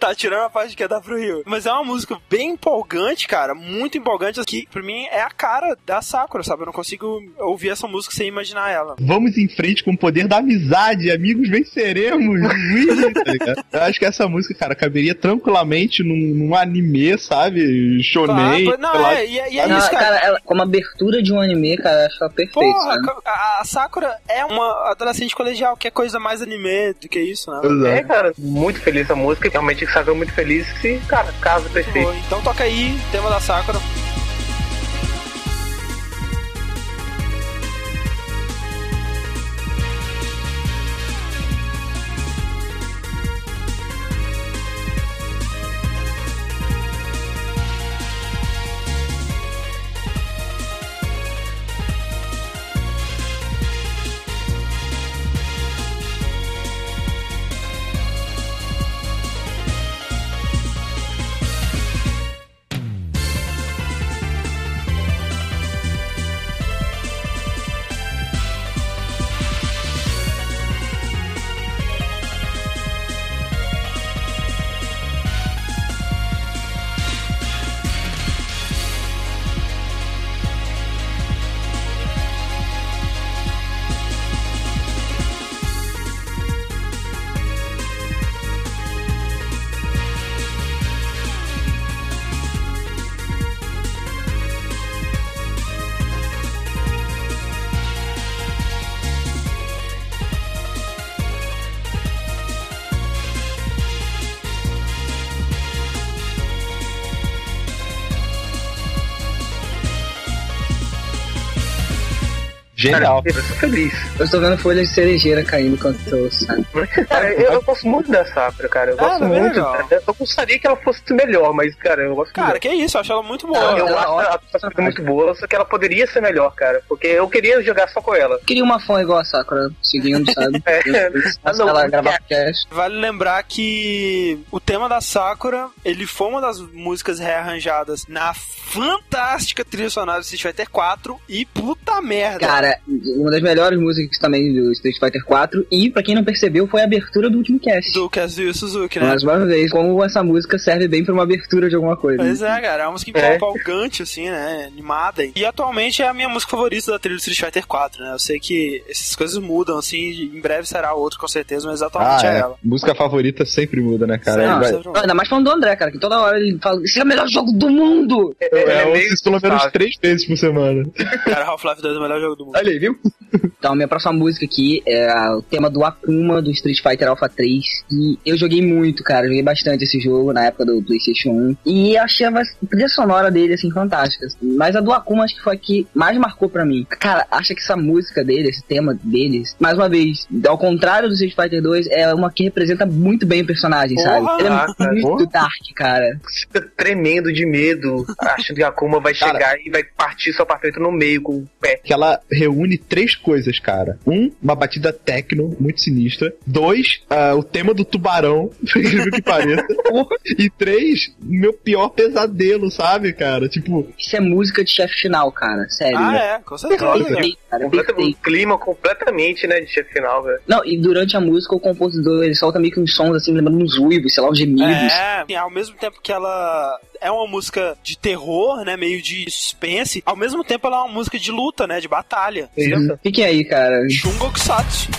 tá tirando a parte de que é dar pro Rio. Mas é uma música bem empolgante, cara. Muito empolgante. Que pra mim é a cara da Sakura, sabe? Eu não consigo ouvir essa música sem imaginar ela. Vamos em frente com o poder da amizade, amigos venceremos. Tá? Eu acho que essa música, cara, caberia tranquilamente num, num anime, sabe? Shonen. Claro, não, é, e, é- e é Não, isso, cara. cara, ela, como abertura de um anime, cara, eu acho ela perfeita. Porra, sabe? a, a Sakura é uma adolescente colegial, que é coisa mais anime do que isso, né? Pois É, é. cara, muito feliz a música. Realmente saiu muito feliz que, cara, casa perfeito. Então toca aí, tema da Sakura. Genial. Cara, eu sou feliz. Eu estou vendo folhas de cerejeira caindo enquanto eu sabe? Cara, eu, eu gosto muito da Sakura, cara. Eu Ah, gosto é muito. Eu gostaria que ela fosse melhor, mas, cara, eu gosto Cara, muito. que isso, eu acho ela muito boa. Eu, Não, eu ela acho é a Sakura muito boa, só que ela poderia ser melhor, cara. Porque eu queria jogar só com ela. Queria uma fã igual a Sakura, seguindo, sabe? É. Ah, não, ela gravar podcast. Vale lembrar que o tema da Sakura, ele foi uma das músicas rearranjadas na fantástica trilha sonora do Street Fighter 4 e puta merda. Cara, uma das melhores músicas também do Street Fighter 4 e, pra quem não percebeu, foi a abertura do último cast. do Kazuyo Suzuki, né? Mais uma vez, como essa música serve bem pra uma abertura de alguma coisa. Pois é, cara, é uma música É. empolgante, assim, né? Animada. E atualmente é a minha música favorita da trilha do Street Fighter 4, né? Eu sei que essas coisas mudam, assim, em breve será outra, com certeza, mas Ah, atualmente é. é. ela. Música favorita sempre muda, né, cara? Ele vai-. Não, ainda mais falando do André, cara, que toda hora ele fala: Esse é o melhor jogo do mundo! É, eu meio ouço isso pelo menos três vezes por semana. Cara, Half-Life 2 é o melhor jogo do mundo. Olha aí, viu? Então, minha próxima música aqui é o tema do Akuma do Street Fighter Alpha 3. E eu joguei muito, cara. Joguei bastante esse jogo na época do PlayStation 1. E achei a trilha sonora dele, assim, fantástica. Mas a do Akuma acho que foi a que mais marcou pra mim. Cara, acha que essa música dele, esse tema deles, mais uma vez, ao contrário do Street Fighter 2, é uma que representa muito bem o personagem, Porra, sabe? Ele é cara, muito porra. dark, cara. Fica tremendo de medo, achando que a Akuma vai Cara. chegar e vai partir seu apartamento no meio com o pé. que ela reúne três coisas, cara. Um, uma batida techno muito sinistra. Dois, ah, o tema do tubarão, por incrível que pareça. e três, meu pior pesadelo, sabe, cara? Tipo, Isso é música de chefe final, cara. Sério. Ah, é, com certeza. Perfeito, cara, Completa- perfeito. o clima completamente, né, de chefe final, velho. Não, e durante a música o compositor ele solta meio que uns sons assim, lembrando uns uivos, sei lá, uns gemidos. É, e ao mesmo tempo que ela é uma música de terror, né? Meio de suspense. Ao mesmo tempo, ela é uma música de luta, né? De batalha. Isso. Fiquem aí, cara. Shungokusatsu.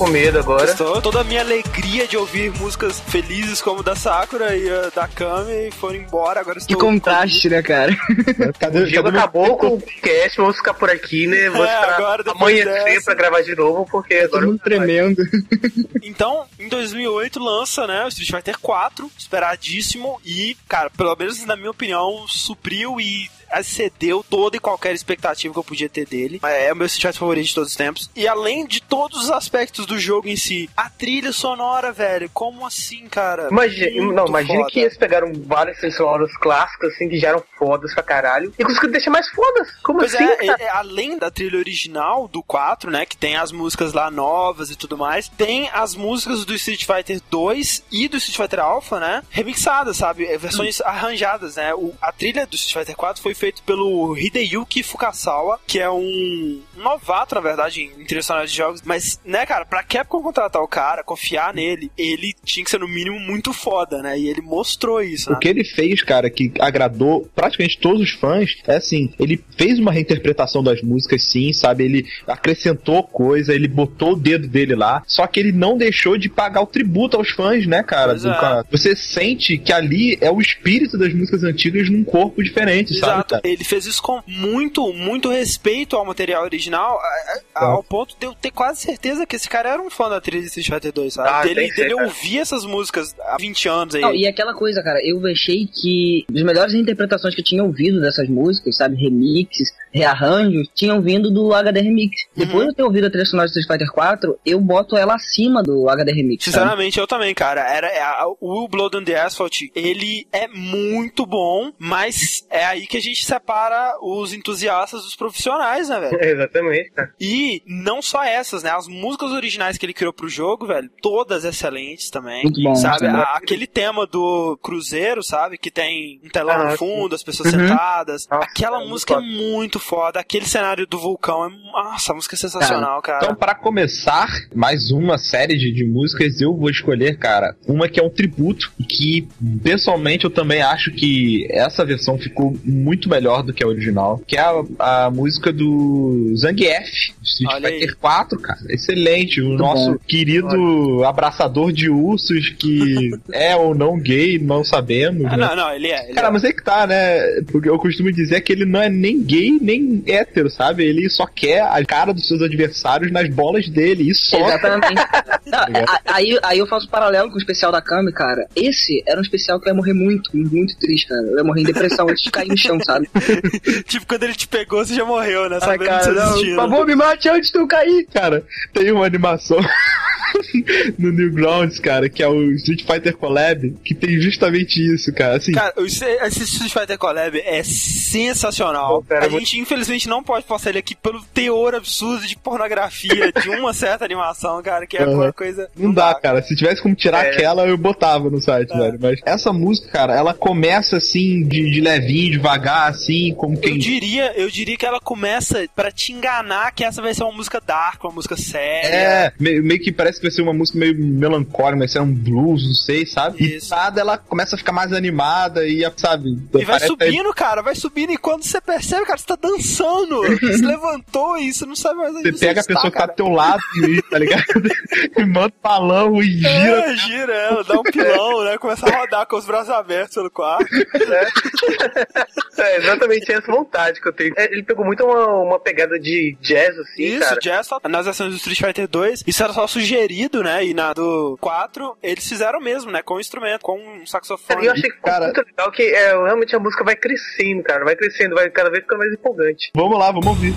Com medo agora. Estou- toda a minha alegria de ouvir músicas felizes como da Sakura e a da Kami foram embora. Agora Que estou contraste, né, cara? Cadê, O Diego cadê meu- acabou com o cast, vamos ficar por aqui, né? Vou É, agora amanhecer dessa- pra gravar de novo, porque Todo agora... mundo tremendo. Então, em 2008 lança, né, o Street Fighter 4, esperadíssimo e, cara, pelo menos na minha opinião, supriu e excedeu toda e qualquer expectativa que eu podia ter dele. É o meu Street Fighter favorito de todos os tempos. E além de todos os aspectos do jogo em si, a trilha sonora, velho, como assim, cara? Imagina, Muito não, imagina foda. que eles pegaram várias trilhas sonoras clássicas, assim, que já eram fodas pra caralho, e conseguiram deixar mais fodas. Como Pois assim, é, é, é, além da trilha original do 4, né, que tem as músicas lá novas e tudo mais, tem as músicas do Street Fighter 2 e do Street Fighter Alpha, né, remixadas, sabe, É, versões arranjadas, né. O- a trilha do Street Fighter 4 foi feita pelo Hideyuki Fukasawa, que é um novato, na verdade, em trilha sonora de jogos, mas, né, cara, pra Capcom contratar o cara, confiar nele, ele tinha que ser no mínimo muito foda, né, e ele mostrou isso, né. O que ele fez, cara, que agradou praticamente todos os fãs, é assim, ele fez uma reinterpretação das músicas, sim, sabe? Ele acrescentou coisa, ele botou o dedo dele lá, só que ele não deixou de pagar o tributo aos fãs, né, cara? Do é. cara. Você sente que ali é o espírito das músicas antigas num corpo diferente, sabe, Ele fez isso com muito, muito respeito ao material original, a- a- ao ponto de eu ter quase certeza que esse cara era um fã da trilha de Street Fighter 2, sabe? Ah, dele dele ouvir essas músicas há 20 anos aí. Não, e aquela coisa, cara, eu achei que as melhores interpretações que eu tinha ouvido dessas músicas, sabe, remixes, rearranjos, tinham vindo do HD Remix. Depois de eu ter ouvido a trilha sonora de Street Fighter 4, eu boto ela acima do HD Remix. sabe? Sinceramente, eu também, cara. Era, é, a- o Blood on the Asphalt, ele é muito bom, mas é aí que a gente separa os entusiastas dos profissionais, né, velho? Exatamente, cara. E não só essas, né? As músicas originais que ele criou pro jogo, velho, todas excelentes também. Muito bom. Sabe, Sim. a- aquele tema do Cruzeiro, sabe? Que tem um telão Ah, no fundo, as pessoas Uhum. sentadas. Nossa, Aquela é muito música foda. é muito foda. Aquele cenário do vulcão é. Nossa, a música é sensacional, cara. Então, para começar mais uma série de, de músicas, eu vou escolher, cara, uma que é um tributo, que pessoalmente eu também acho que essa versão ficou muito melhor do que a original, que é a, a música do Zangief, Street Olha aí. Fighter 4, cara. Excelente. O nosso bom. querido abraçador de ursos, que é ou não gay, não sabemos. Ah, né? não, não, ele é. Ele Cara, é. mas é que tá, né? Porque eu costumo dizer que ele não é nem gay, nem hétero, sabe? Ele só quer a cara dos seus adversários nas bolas dele, e só. Exatamente. Não, a- aí, aí eu faço um paralelo com o especial da Kami, cara. Esse era um especial que eu ia morrer muito, muito triste, cara. Eu ia morrer em depressão antes de cair no chão, sabe? Ligado? tipo, quando ele te pegou, você já morreu, né? Ai, Sabendo cara, não, por favor, me mate antes de eu cair. Cara, tem uma animação no Newgrounds, cara, que é o Street Fighter Collab, que tem justamente isso, cara. Assim, Cara, esse Street Fighter Collab é sensacional. Pô, cara, a gente, infelizmente, não pode passar ele aqui pelo teor absurdo de pornografia de uma certa animação, cara, que é Aham. uma coisa. Não dá, cara. Se tivesse como tirar É. aquela, eu botava no site, É. velho. Mas essa música, cara, ela começa assim, de, de levinho, devagar, assim, como Eu quem. diria, eu diria que ela começa pra te enganar que essa vai ser uma música dark, uma música séria. É, meio, que parece que vai ser uma música meio melancólica, vai ser um blues, não sei, sabe? Isso. E nada ela começa a ficar mais animada e, sabe? E vai subindo, cara, vai subindo, e quando você percebe, cara, você tá dançando. Você levantou e você não sabe mais onde Você pega a está, pessoa que tá cara. do teu lado, e, tá ligado? e manda um balão e gira. É, gira ela, dá um pilão, né? Começa a rodar com os braços abertos pelo quarto. É exatamente essa vontade que eu tenho. É, ele pegou muito uma, uma pegada de jazz, assim, Isso, cara. Jazz, só- nas versões do Street Fighter 2, isso era só sugerido, né? E na do 4, eles fizeram mesmo, né? Com um instrumento, com um saxofone. E eu achei Cara- muito legal que é, realmente a música vai crescendo, cara. Vai crescendo, vai cada vez ficando mais empolgante. Vamos lá, vamos ouvir.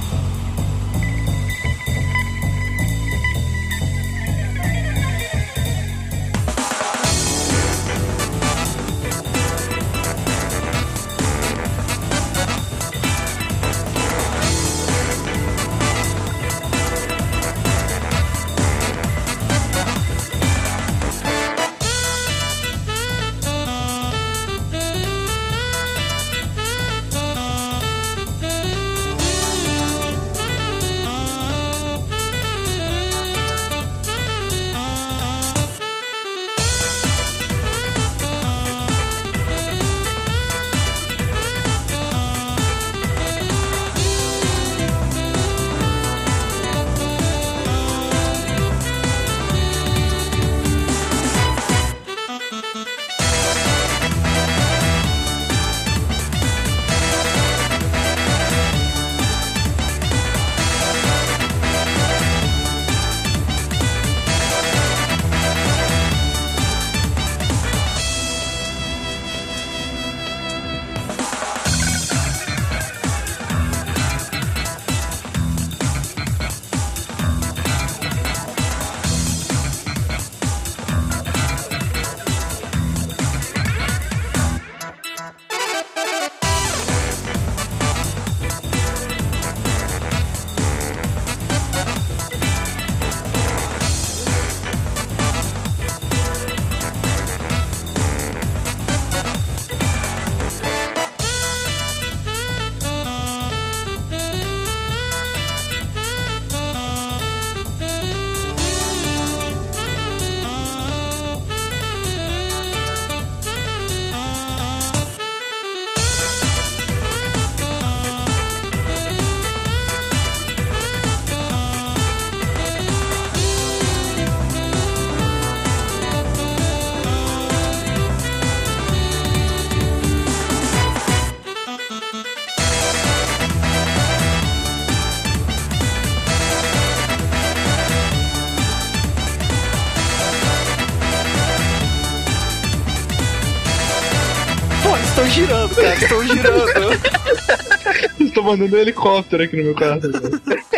Estão girando. Estou mandando um helicóptero aqui no meu carro.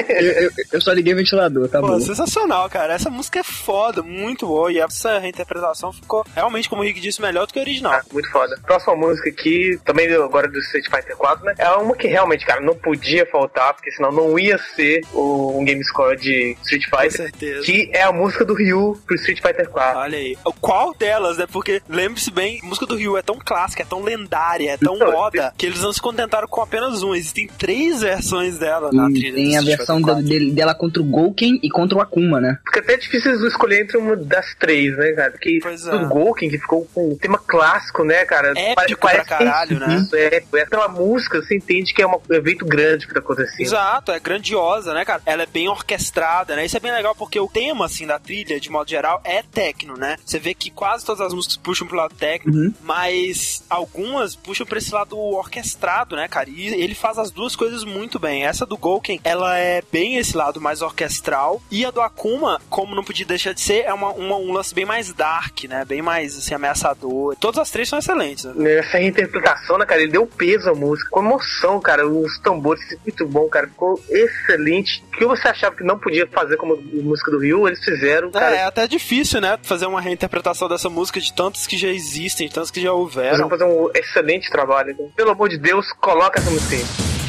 Eu, eu- eu só liguei o ventilador, tá Pô, bom. sensacional, cara. Essa música é foda, muito boa. E essa reinterpretação ficou realmente, como o Rick disse, melhor do que a original. Ah, muito foda. Próxima música aqui, também agora do Street Fighter 4, né? É uma que realmente, cara, não podia faltar, porque senão não ia ser o, um game score de Street Com Fighter. certeza. Que é a música do Ryu pro Street Fighter 4. Olha aí. Qual delas, né? Porque lembre-se bem, a música do Ryu é tão clássica, é tão lendária, é tão Então, moda, que eles não se contentaram com apenas uma. Existem três versões dela na E trilha. do tem a Street versão Fighter da- 4. dele- dela contra o Gouken e contra o Akuma, né? Fica até difícil escolher entre uma das três, né, cara? Porque Pois é. o Gouken, que ficou com um tema clássico, né, cara? Épico pra caralho, né? Isso, é, é pela música, você entende que é um evento grande que tá acontecendo. Exato, é grandiosa, né, cara? Ela é bem orquestrada, né? Isso é bem legal porque o tema, assim, da trilha, de modo geral, é techno, né? Você vê que quase todas as músicas puxam pro lado técnico, Uhum. mas algumas puxam pra esse lado orquestrado, né, cara? E ele faz as duas coisas muito bem. Essa do Gouken, ela é bem esse lado mais orquestral. E a do Akuma, como não podia deixar de ser, é uma, uma um lance bem mais dark, né? Bem mais assim, ameaçador. Todas as três são excelentes. Né? Essa reinterpretação, né, cara? Ele deu peso à música, com emoção, cara. Os tambores, muito bom, cara. Ficou excelente. O que você achava que não podia fazer como música do Rio, eles fizeram. Cara. É, é até difícil, né? Fazer uma reinterpretação dessa música de tantos que já existem, tantos que já houveram. Eles vão fazer um excelente trabalho. Então, pelo amor de Deus, coloca essa música aí.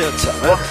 Meu Deus do céu.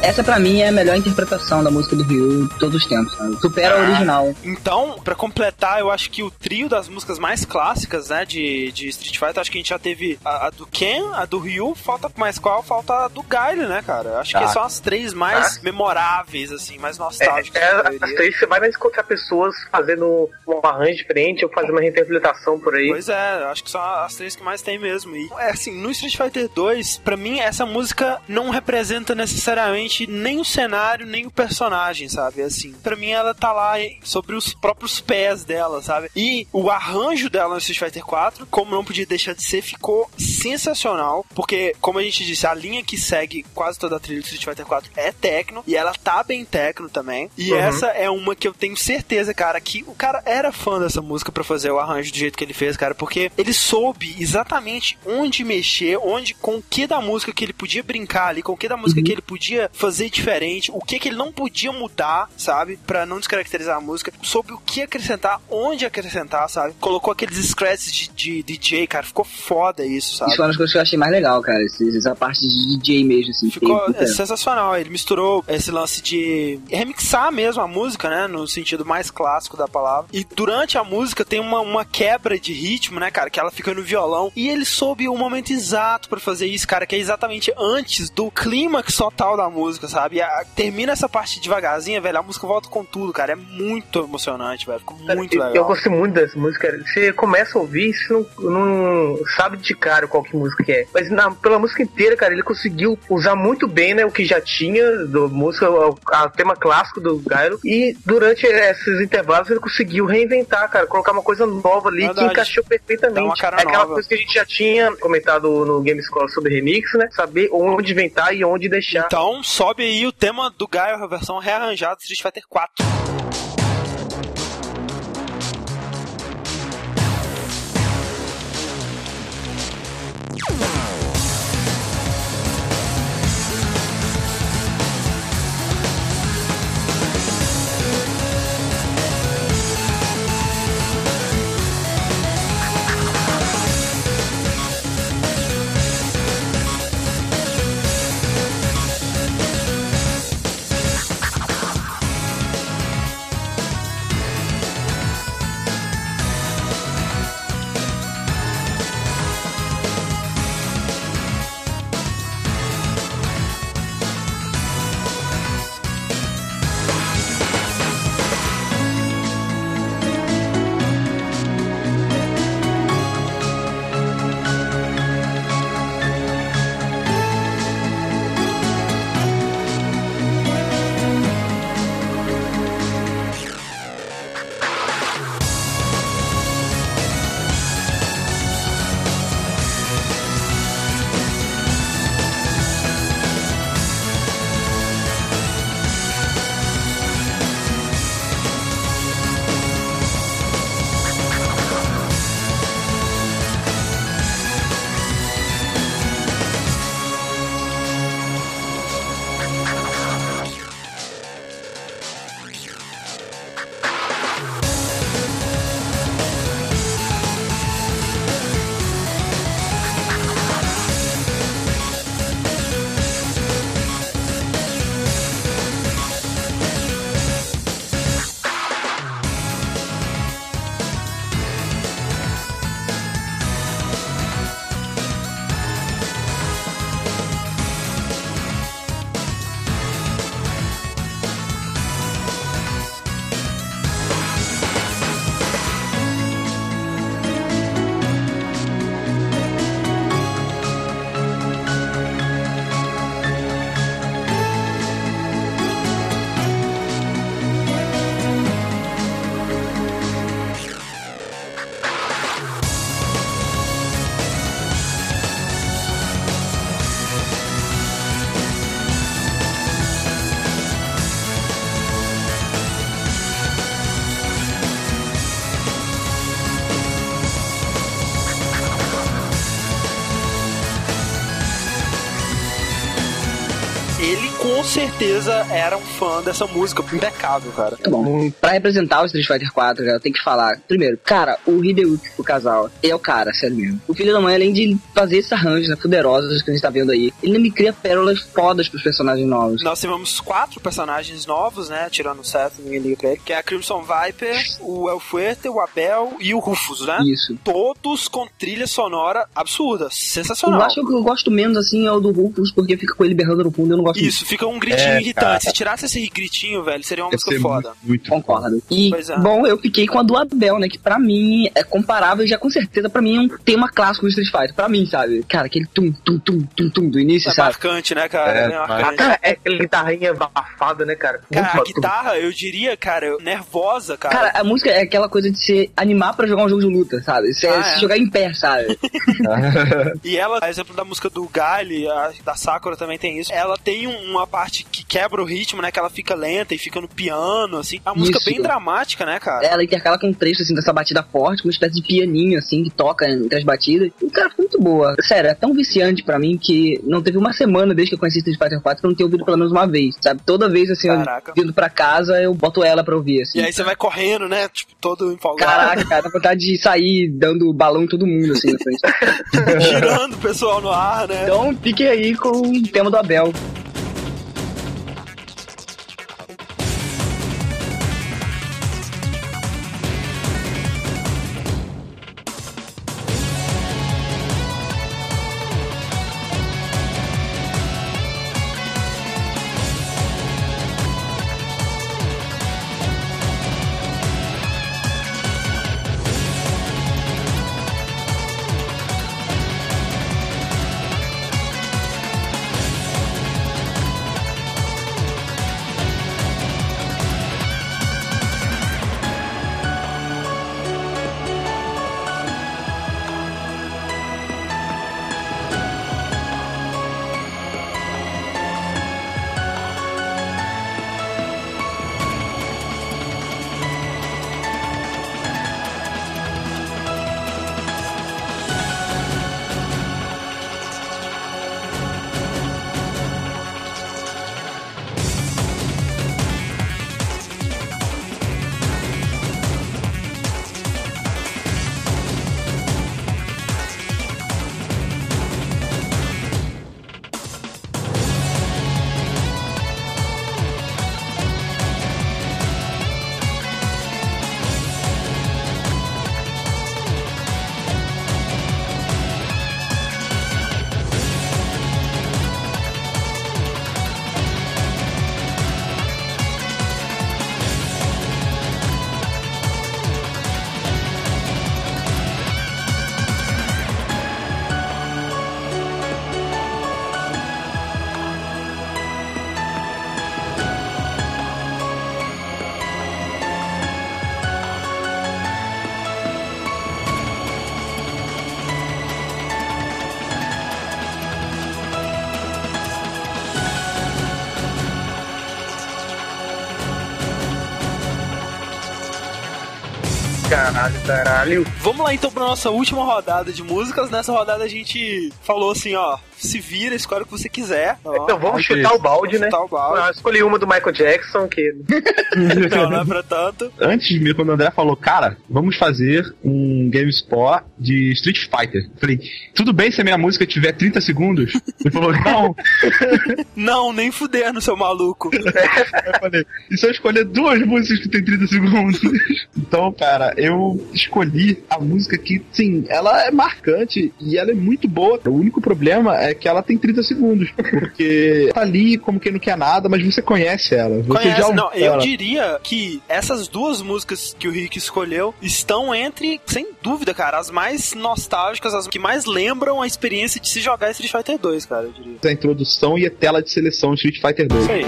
Essa pra mim é a melhor interpretação da música do Ryu de todos os tempos. Sabe? Supera a original. Então, pra completar, eu acho que o trio das músicas mais clássicas, né, de, de Street Fighter, acho que a gente já teve a, a do Ken, a do Ryu, falta mais qual? Falta a do Guile, né, cara? Acho que Ah. são as três mais memoráveis, assim, mais É, nostálgicas. é, da as três você vai encontrar pessoas fazendo um arranjo diferente ou fazendo uma reinterpretação por aí. Pois é, acho que são as três que mais tem mesmo. E, é assim, no Street Fighter 2, pra mim, essa música não representa necessariamente nem o cenário, nem o personagem, sabe? Assim, pra mim ela tá lá sobre os próprios pés dela, sabe? E o arranjo dela no Street Fighter 4, como não podia deixar de ser, ficou sensacional, porque, como a gente disse, a linha que segue quase toda a trilha do Street Fighter 4 é techno, e ela tá bem techno também. E Uhum. essa é uma que eu tenho certeza, cara, que o cara era fã dessa música pra fazer o arranjo do jeito que ele fez, cara, porque ele soube exatamente onde mexer, onde, com o que da música que ele podia brincar ali, com o que da música que ele podia fazer diferente, o que que ele não podia mudar, sabe, Pra não descaracterizar a música, soube o que acrescentar, onde acrescentar, sabe? Colocou aqueles scratches de, de DJ, cara, ficou foda isso, sabe? Isso foi uma das coisas que eu achei mais legal, cara. Essa parte de DJ mesmo, assim. Ficou é, sensacional. Ele misturou esse lance de remixar mesmo a música, né? No sentido mais clássico da palavra. E durante a música tem uma, uma quebra de ritmo, né, cara? Que ela fica no violão. E ele soube o momento exato pra fazer isso, cara. Que é exatamente antes do clímax total da música, sabe? E a- termina essa parte devagarzinha, velho, a música volta com tudo, cara. É muito emocionante, velho. Ficou muito eu, legal. eu gostei muito dessa música. Você começa a ouvir, você não, não sabe de cara qual que música que é. Mas na- pela música inteira, cara, ele conseguiu usar muito bem, né, o que já tinha do música, o tema clássico do Gyro. E durante esses intervalos ele conseguiu reinventar, cara, colocar uma coisa nova ali Verdade. que encaixou perfeitamente. É aquela nova. coisa que a gente já tinha comentado no Game School sobre remix, né? Saber onde inventar e onde deixar. Então, sobe aí o tema do Gaio, a versão rearranjada do Street Fighter 4. Ele certeza era um fã dessa música, impecável, cara. Muito bom. Pra representar o Street Fighter 4, cara, eu tenho que falar. Primeiro, cara, o Hideyuki, o casal, é o cara, sério mesmo. O filho da mãe, além de fazer esses arranjos né, fuderosos que a gente tá vendo aí, ele me cria pérolas fodas pros personagens novos. Nós tivemos quatro personagens novos, né? Tirando o Seth, ninguém liga pra ele. Que é a Crimson Viper, o El Fuerte, o Abel e o Rufus, né? Isso. Todos com trilha sonora absurda, Eu sensacional. acho que eu gosto menos, assim, é o do Rufus, porque fica com ele berrando no fundo, eu não gosto Isso, fica um gritinho É, irritante. cara. Se tirasse esse gritinho, velho, seria uma Deve música foda. muito, muito muito. Concordo. E, Pois é. bom, eu fiquei com a do Abel, né? Que pra mim é comparável já com certeza pra mim é um tema clássico do Street Fighter. Pra mim, sabe? Cara, aquele tum, tum, tum, tum, tum do início, É sabe? marcante, né, cara? É, É, marcante. Cara, é aquela guitarrinha abafada, né, cara? Cara, Muito a guitarra, eu diria, cara, nervosa, cara. Cara, a música é aquela coisa de se animar pra jogar um jogo de luta, sabe? Você Ah, se é. jogar em pé, sabe? E ela, a exemplo da música do Gali, a da Sakura também tem isso. Ela tem um- uma parte que quebra o ritmo, né? Que ela fica lenta e fica no piano, assim. É uma música Isso. bem dramática, né, cara? Ela intercala com um trecho, assim, dessa batida forte, com uma espécie de pianinho, assim, que toca entre as batidas. E, cara, foi muito boa. Sério, é tão viciante pra mim que não teve uma semana desde que eu conheci Street Fighter 4 que eu não tenho ouvido pelo menos uma vez, sabe? Toda vez, assim, eu Caraca. vindo pra casa, eu boto ela pra ouvir, assim. E aí você vai correndo, né? Tipo, todo empolgado. Caraca, cara, dá vontade de sair dando balão em todo mundo, assim, na frente. Girando o pessoal no ar, né? Então, fiquem aí com o tema do Abel. Caralho, caralho. Vamos lá então pra nossa última rodada de músicas. Nessa rodada a gente falou assim, ó, se vira, escolhe o que você quiser. Ó, Então vamos chutar o balde, né? chutar o balde. Ah, eu escolhi uma do Michael Jackson, que. Não, não é pra tanto. Antes de mim, quando o André falou, cara, vamos fazer um GameSpot de Street Fighter. Eu falei, tudo bem se a minha música tiver 30 segundos? Ele falou, não. Não, nem fuder no seu maluco. Eu falei, e se eu escolher duas músicas que tem 30 segundos? Então, cara, eu escolhi a música que, sim, ela é marcante e ela é muito boa. O único problema é que ela tem 30 segundos. Porque tá ali como quem não quer nada, mas você conhece ela. Você Conhece? já Não, eu ela. Diria que essas duas músicas que o Rick escolheu estão entre, sem dúvida, cara, as mais nostálgicas, as que mais lembram a experiência de se jogar Street Fighter 2, cara, eu diria. a introdução e a tela de seleção de Street Fighter 2. Isso aí.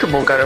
Muito bom, cara.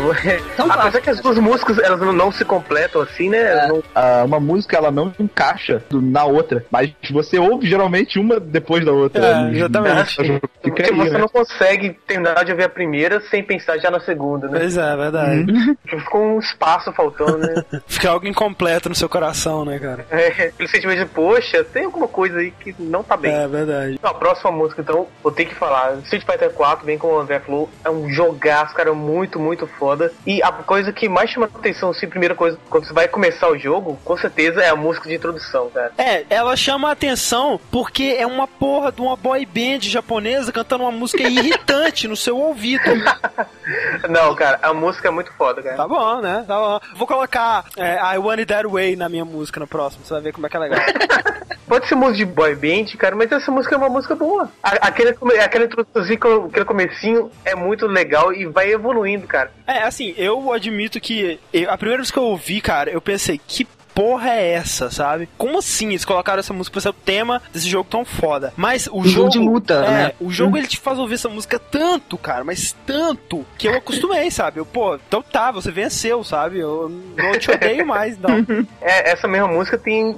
Então, Apesar que as duas músicas elas não, se completam assim, né? É. Não- Ah, uma música ela não encaixa na outra, mas você ouve geralmente uma depois da outra. É, Né? exatamente. Fica Porque aí, você né? não consegue terminar de ouvir a primeira sem pensar já na segunda, né? Pois é, verdade. Ficou um espaço faltando, né? Fica algo incompleto no seu coração, né, cara? é, aquele sentimento de, poxa, tem alguma coisa aí que não tá bem. É verdade. Então, a próxima música, então, vou ter que falar. Street Fighter 4, bem como o André falou, é um jogaço, cara, muito, muito foda. E a coisa que mais chama atenção, assim, primeira coisa, quando você vai começar o jogo, com certeza é a música de introdução, cara. É, ela chama a atenção porque é uma porra de uma boy band japonesa cantando uma música irritante no seu ouvido. Não, cara, a música é muito foda, cara. Tá bom, né? Tá bom. Vou colocar é, I Want It That Way na minha música no próximo, você vai ver como é que é legal. Pode ser música de boy band, cara, mas essa música é uma música boa. Aquele, aquele aquele comecinho é muito legal e vai evoluindo, cara. É, assim, eu admito que eu- a primeira vez que eu ouvi, cara, eu pensei, que porra é essa, sabe? Como assim eles colocaram essa música pra ser o tema desse jogo tão foda? Mas o Um jogo jogo. de luta, é, né? O jogo ele te faz ouvir essa música tanto, cara, mas tanto, que eu acostumei, sabe? Eu, pô, então tá, você venceu, sabe? Eu não te odeio mais, não. É, essa mesma música tem em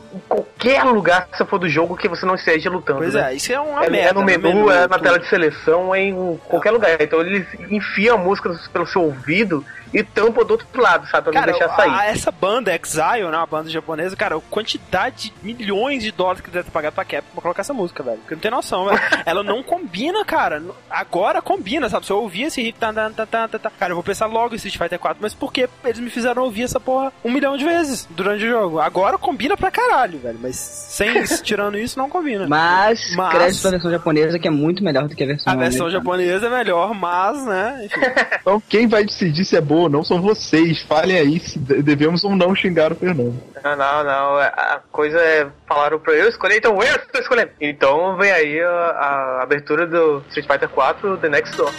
qualquer lugar que você for do jogo que você não esteja lutando. Pois né? é, isso é uma É, merda. é no menu, é na tudo. tela de seleção, é em qualquer lugar. Então eles enfiam a música pelo seu ouvido e tampam do outro lado, sabe? Pra Cara, não deixar sair. a- essa banda Exile, né, uma banda japonesa, cara, a quantidade de milhões de dólares que deve ter pagado pra Capcom pra colocar essa música, velho. Porque não tem noção, velho. Ela não combina, cara. Agora combina, sabe? Se eu ouvir esse hit, tá, tá, tá, tá, tá, cara, eu vou pensar logo em Street Fighter 4, mas porque eles me fizeram ouvir essa porra um milhão de vezes durante o jogo. Agora combina pra caralho, velho. Mas sem tirando isso, não combina. Mas, Mas- crédito pra versão japonesa que é muito melhor do que a versão A versão americana. japonesa é melhor, mas, né? Enfim. Então quem vai decidir se é boa ou não são vocês. Falem aí se de- devemos ou não xingar o Fernando. Não, não, não. A coisa é. Falaram pra eu escolher, então eu estou escolhendo. Então vem aí a, a abertura do Street Fighter 4 The Next Door.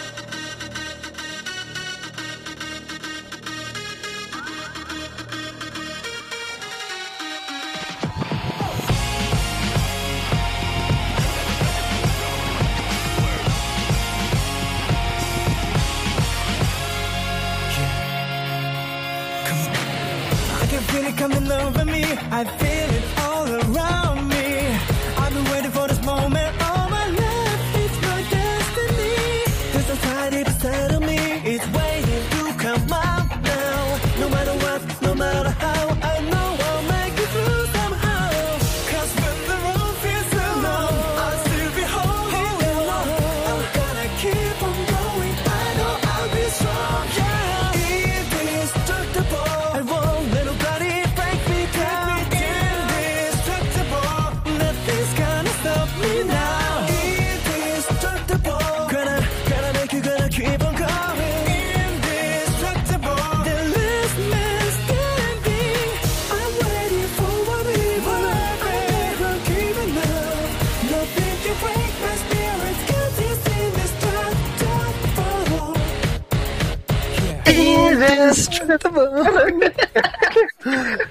Tá bom.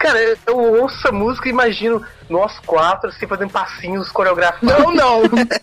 Cara, eu- ouço essa música e imagino nós quatro assim fazendo passinhos coreografados. Não, não.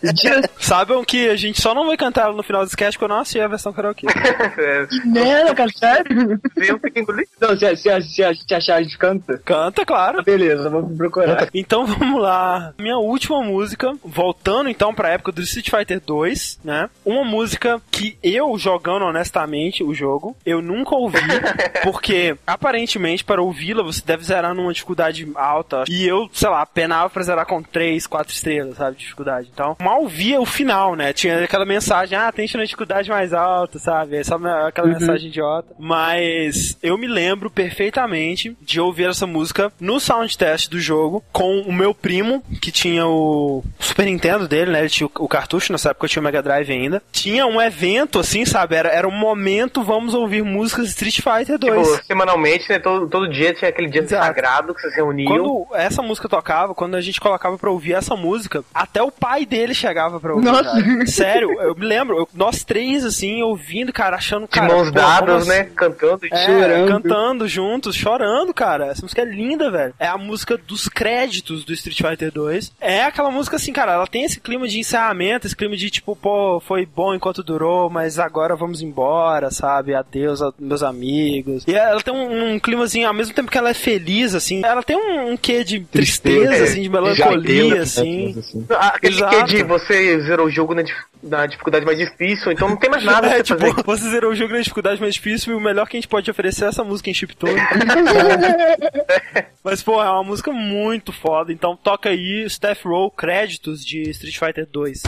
Saibam que a gente só não vai cantar ela no final do sketch porque eu não assisti a versão karaokê. é, Merda, cara, sério? eu fico engolindo. Não, se, se, se, a gente achar, a gente canta. Canta, claro. Beleza, vamos procurar. Então vamos lá. Minha última música, voltando então pra época do Street Fighter 2, né? Uma música que eu jogando honestamente o jogo, eu nunca ouvi, porque aparentemente para ouvi-la você deve zerar numa dificuldade alta. E eu, sei lá, penava pra zerar com 3, 4 estrelas, sabe? de Dificuldade. Então, mal via o final, né? Tinha aquela mensagem, ah, tente na dificuldade mais alta, sabe? É só aquela mensagem idiota. Mas eu me lembro perfeitamente de ouvir essa música no sound test do jogo com o meu primo, que tinha o Super Nintendo dele, né? Ele tinha o cartucho, nessa época eu tinha o Mega Drive ainda. Tinha um evento, assim, sabe? Era, era um momento, vamos ouvir músicas Street Fighter 2. Tipo, semanalmente, né? Todo, todo dia tinha aquele dia Exato. Sagrado que vocês reuniam. Quando essa música tocava, quando a gente colocava pra ouvir essa música, até o pai dele chegava pra ouvir. Nossa. Sério, eu me lembro, eu- nós três, assim, ouvindo, cara, achando, De cara... mãos dadas, né? Cantando. É, Chorando. cantando juntos, chorando, cara. Essa música é linda, velho. É a música dos créditos do Street Fighter 2. É aquela música assim, cara, ela tem esse clima de encerramento, esse clima de tipo, pô, foi bom enquanto durou, mas agora vamos embora, sabe? Adeus meus amigos. E ela tem um, um clima assim, ao mesmo tempo que ela é feliz, assim, ela tem um, um quê de tristeza, Tristeza, assim, de melancolia, assim. Ah, Aquele Exato. que é de você zerou o jogo na, na dificuldade mais difícil, então não tem mais nada É, tipo, fazer. você zerou o jogo na dificuldade mais difícil e o melhor que a gente pode oferecer é essa música em chiptune. Mas, pô, é uma música muito foda. Então toca aí Staff Roll créditos de Street Fighter 2.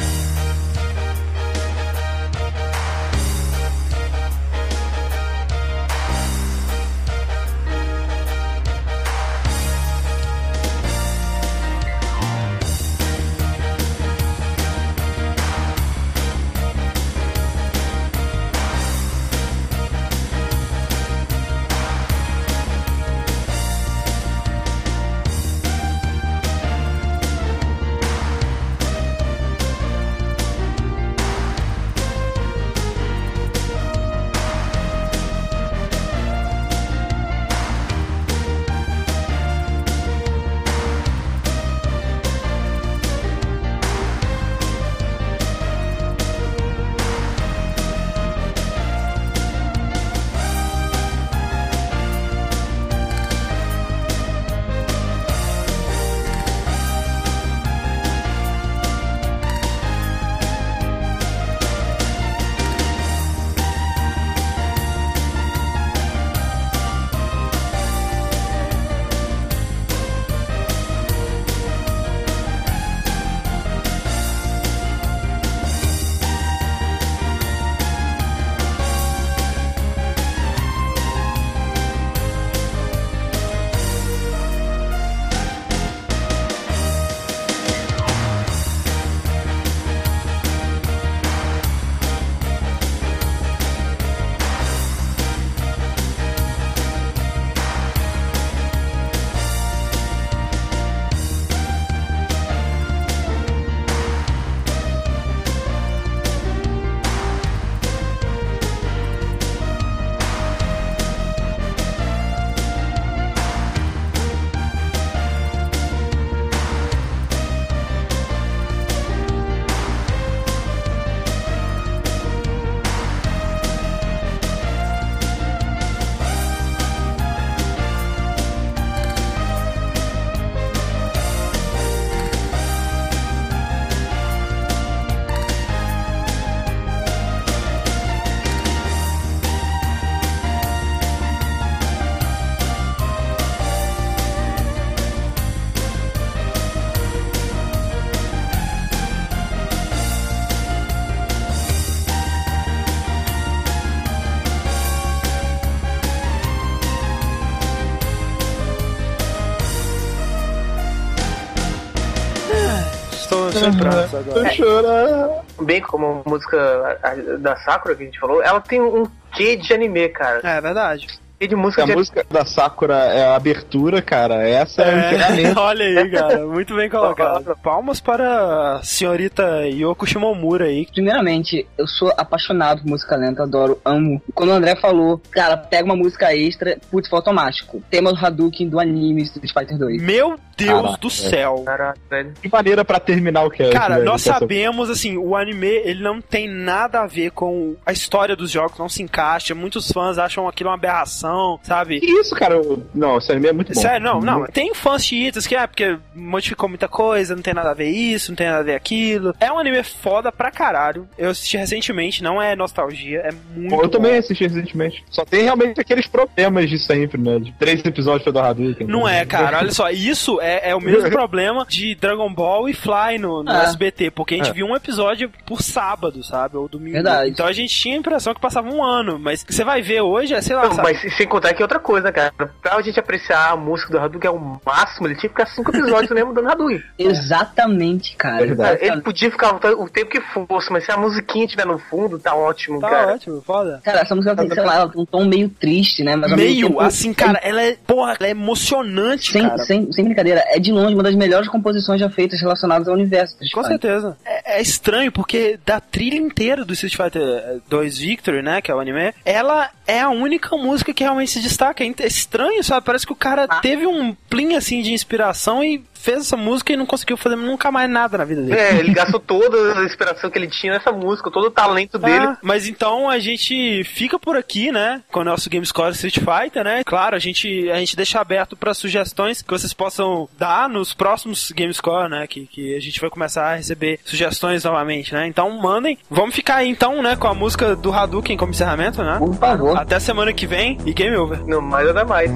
Sembrados agora. chorar. Bem como a música da Sakura que a gente falou, ela tem um quê de anime, cara. É verdade. E de música A de música da Sakura é a abertura, cara. Essa é, o encerramento. Olha aí, cara, muito bem colocado. Palmas para a senhorita Yoko Shimomura aí. Primeiramente, eu sou apaixonado por música lenta, adoro, amo. Quando o André falou, cara, pega uma música extra, putz, foi automático. Tema do Hadouken do anime Street Fighter 2. Meu Deus Caraca, do céu. Caralho, velho. Que maneira pra terminar o cast. Cara, velho, nós sabemos, assim, o anime, ele não tem nada a ver com a história dos jogos, não se encaixa. Muitos fãs acham aquilo uma aberração, sabe? Que isso, cara? Não, esse anime é muito bom. Sério, não, não. Tem fãs chiitas que é porque modificou muita coisa, não tem nada a ver isso, não tem nada a ver aquilo. É um anime foda pra caralho. Eu assisti recentemente, não é nostalgia, é muito eu bom. também assisti recentemente. Só tem realmente aqueles problemas de sempre, né? De três episódios do Hadouken. Não é, cara. Olha só, isso é, é o mesmo problema de Dragon Ball e Fly no, no Ah. SBT, porque a gente É. viu um episódio por sábado, sabe? Ou domingo. Verdade. Então a gente tinha a impressão que passava um ano, mas você vai ver hoje, é, sei lá, Não, sabe? mas sem contar que é outra coisa, cara. Pra gente apreciar a música do Hadouken é o máximo, ele tinha que ficar cinco episódios mesmo dando Hadouken. Exatamente, cara. Verdade. Ele podia ficar o, tempo que fosse, mas se a musiquinha estiver no fundo, tá ótimo, Tá cara. ótimo, foda. Cara, essa música tem, sei lá, ela tem um tom meio triste, né? Mas Meio, tempo, assim, cara, ela é, porra, ela é emocionante, Sem, cara. sem, sem brincadeira, é de longe uma das melhores composições já feitas relacionadas ao universo. Com certeza. É, é estranho, porque da trilha inteira do Street Fighter 2 Victory, né, que é o anime, ela é a única música que realmente se destaca. É é estranho, sabe? Parece que o cara teve um plim, assim, de inspiração e fez essa música e não conseguiu fazer nunca mais nada na vida dele. É, ele gastou toda a inspiração que ele tinha nessa música, todo o talento dele. Ah, mas então a gente fica por aqui, né? Com o nosso Gamescore Street Fighter, né? Claro, a gente, a gente deixa aberto para sugestões que vocês possam dar nos próximos Gamescore, né? Que, que a gente vai começar a receber sugestões novamente, né? Então mandem. Vamos ficar aí então, né? Com a música do Hadouken como encerramento, né? Por favor. Até semana que vem e game over. Não mais nada mais.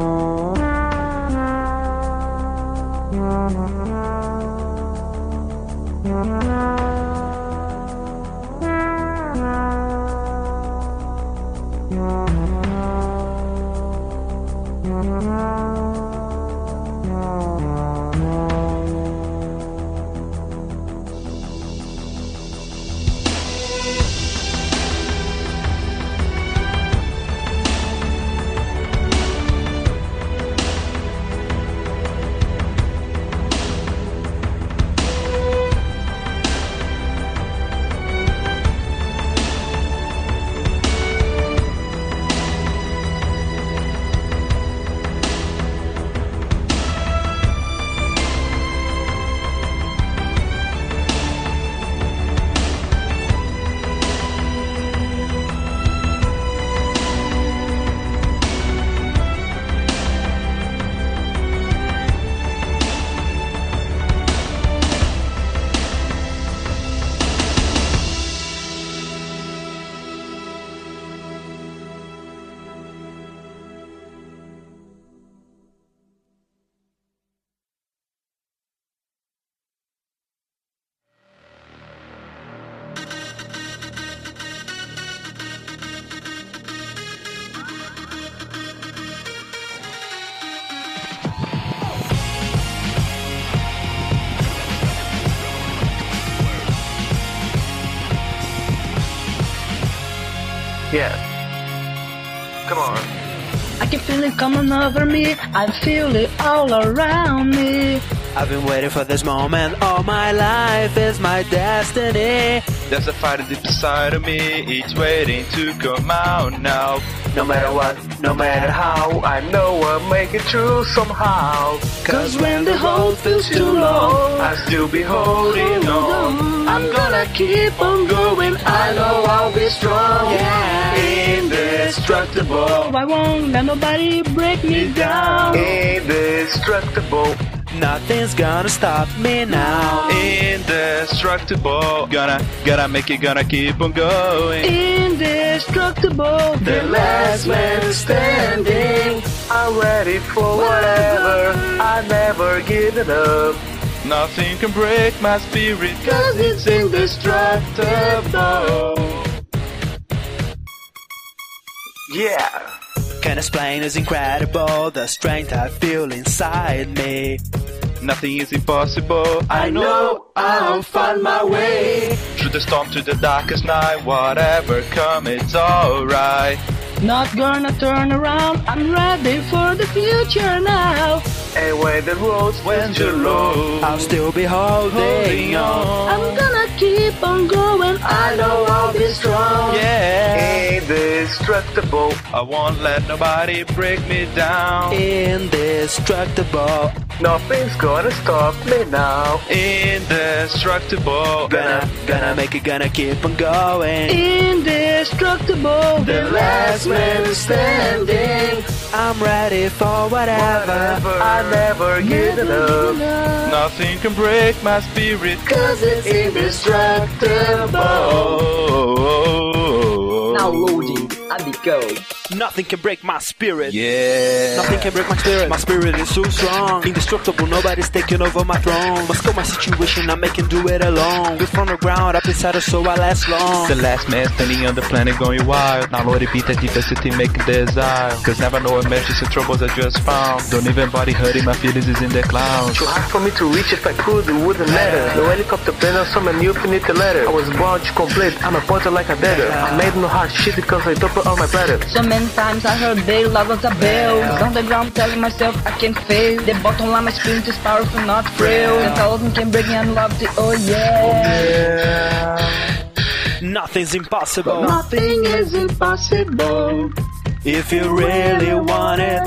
Yeah. I can feel coming over me. I feel it all around me. I've been waiting for this moment all my life It's my destiny. There's a fire deep inside of me, it's waiting to come out now. No matter what, no matter how, I know I'll make it through somehow. Cause when the hold feels too low, I'll still be holding on. I'm gonna keep on going. I know I'll be strong. Yeah, Indestructible. I won't let nobody break me down. Indestructible. nothing's gonna stop me now. Indestructible, gonna, gonna make it, gonna keep on going. Indestructible. The last man standing. I'm ready for whatever. I never give it up. Nothing can break my spirit cause it's indestructible. Yeah! Can't explain, it's incredible the strength I feel inside me. Nothing is impossible. I know I'll find my way. Through the storm to the darkest night, whatever come, it's alright. Not gonna turn around, I'm ready for the future now. And when the road When the road I'll still be holding holding on. I'm gonna keep on going, I know I'll be strong. yeah, Indestructible. I won't let nobody break me down. Indestructible. Nothing's gonna stop me now. Indestructible. Gonna, gonna make it, gonna keep on going. Indestructible, The last man standing. I'm ready for whatever. Whatever. I never get enough. Nothing can break my spirit. Cause it's indestructible. Oh, oh, oh, now loading, Abigail. Nothing can break my spirit. Yeah. Nothing can break my spirit. My spirit is so strong. Indestructible, nobody's taking over my throne. Must go my situation, I make do it alone. Built from the ground up inside her so I last long. The last man standing on the planet going wild. Now Lord beat the diversity making desire. Cause never know what measures the troubles I just found. Don't even body hurting, my feelings is in the clouds. Too hard for me to reach if I could, it wouldn't matter. No helicopter plane or some new infinite letter. I was born to complete, I'm a pointer like a dagger. I made no hard shit because I don't my bladder. So many times I heard they love was a bell. On the ground telling myself I can't fail. The bottom line, my spirit is powerful, not frail. And thousand can break me and love it, oh yeah. Oh, Nothing's impossible. Nothing is impossible. If you really want it,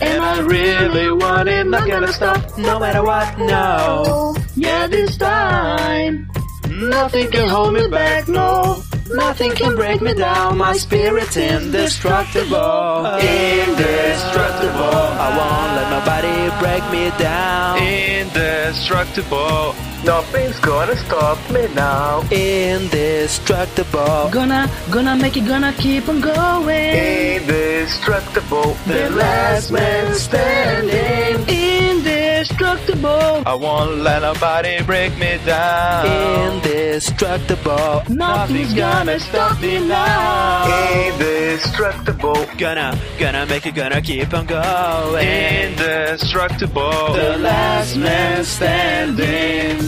and I really want it, not gonna stop no matter what, no. Yeah, this time. Nothing can hold me back, no. Nothing can break me down, my spirit's indestructible. Indestructible. I won't let nobody break me down. Indestructible. Nothing's gonna stop me now. Indestructible. Gonna, gonna make it, gonna keep on going. Indestructible. The last man standing. Indestructible. I won't let nobody break me down. Indestructible. Nothing's gonna stop me now. Indestructible. Gonna, gonna make it, gonna keep on going. Indestructible. The last man standing.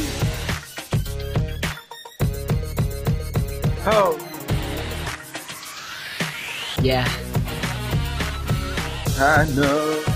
Oh. Yeah. I know.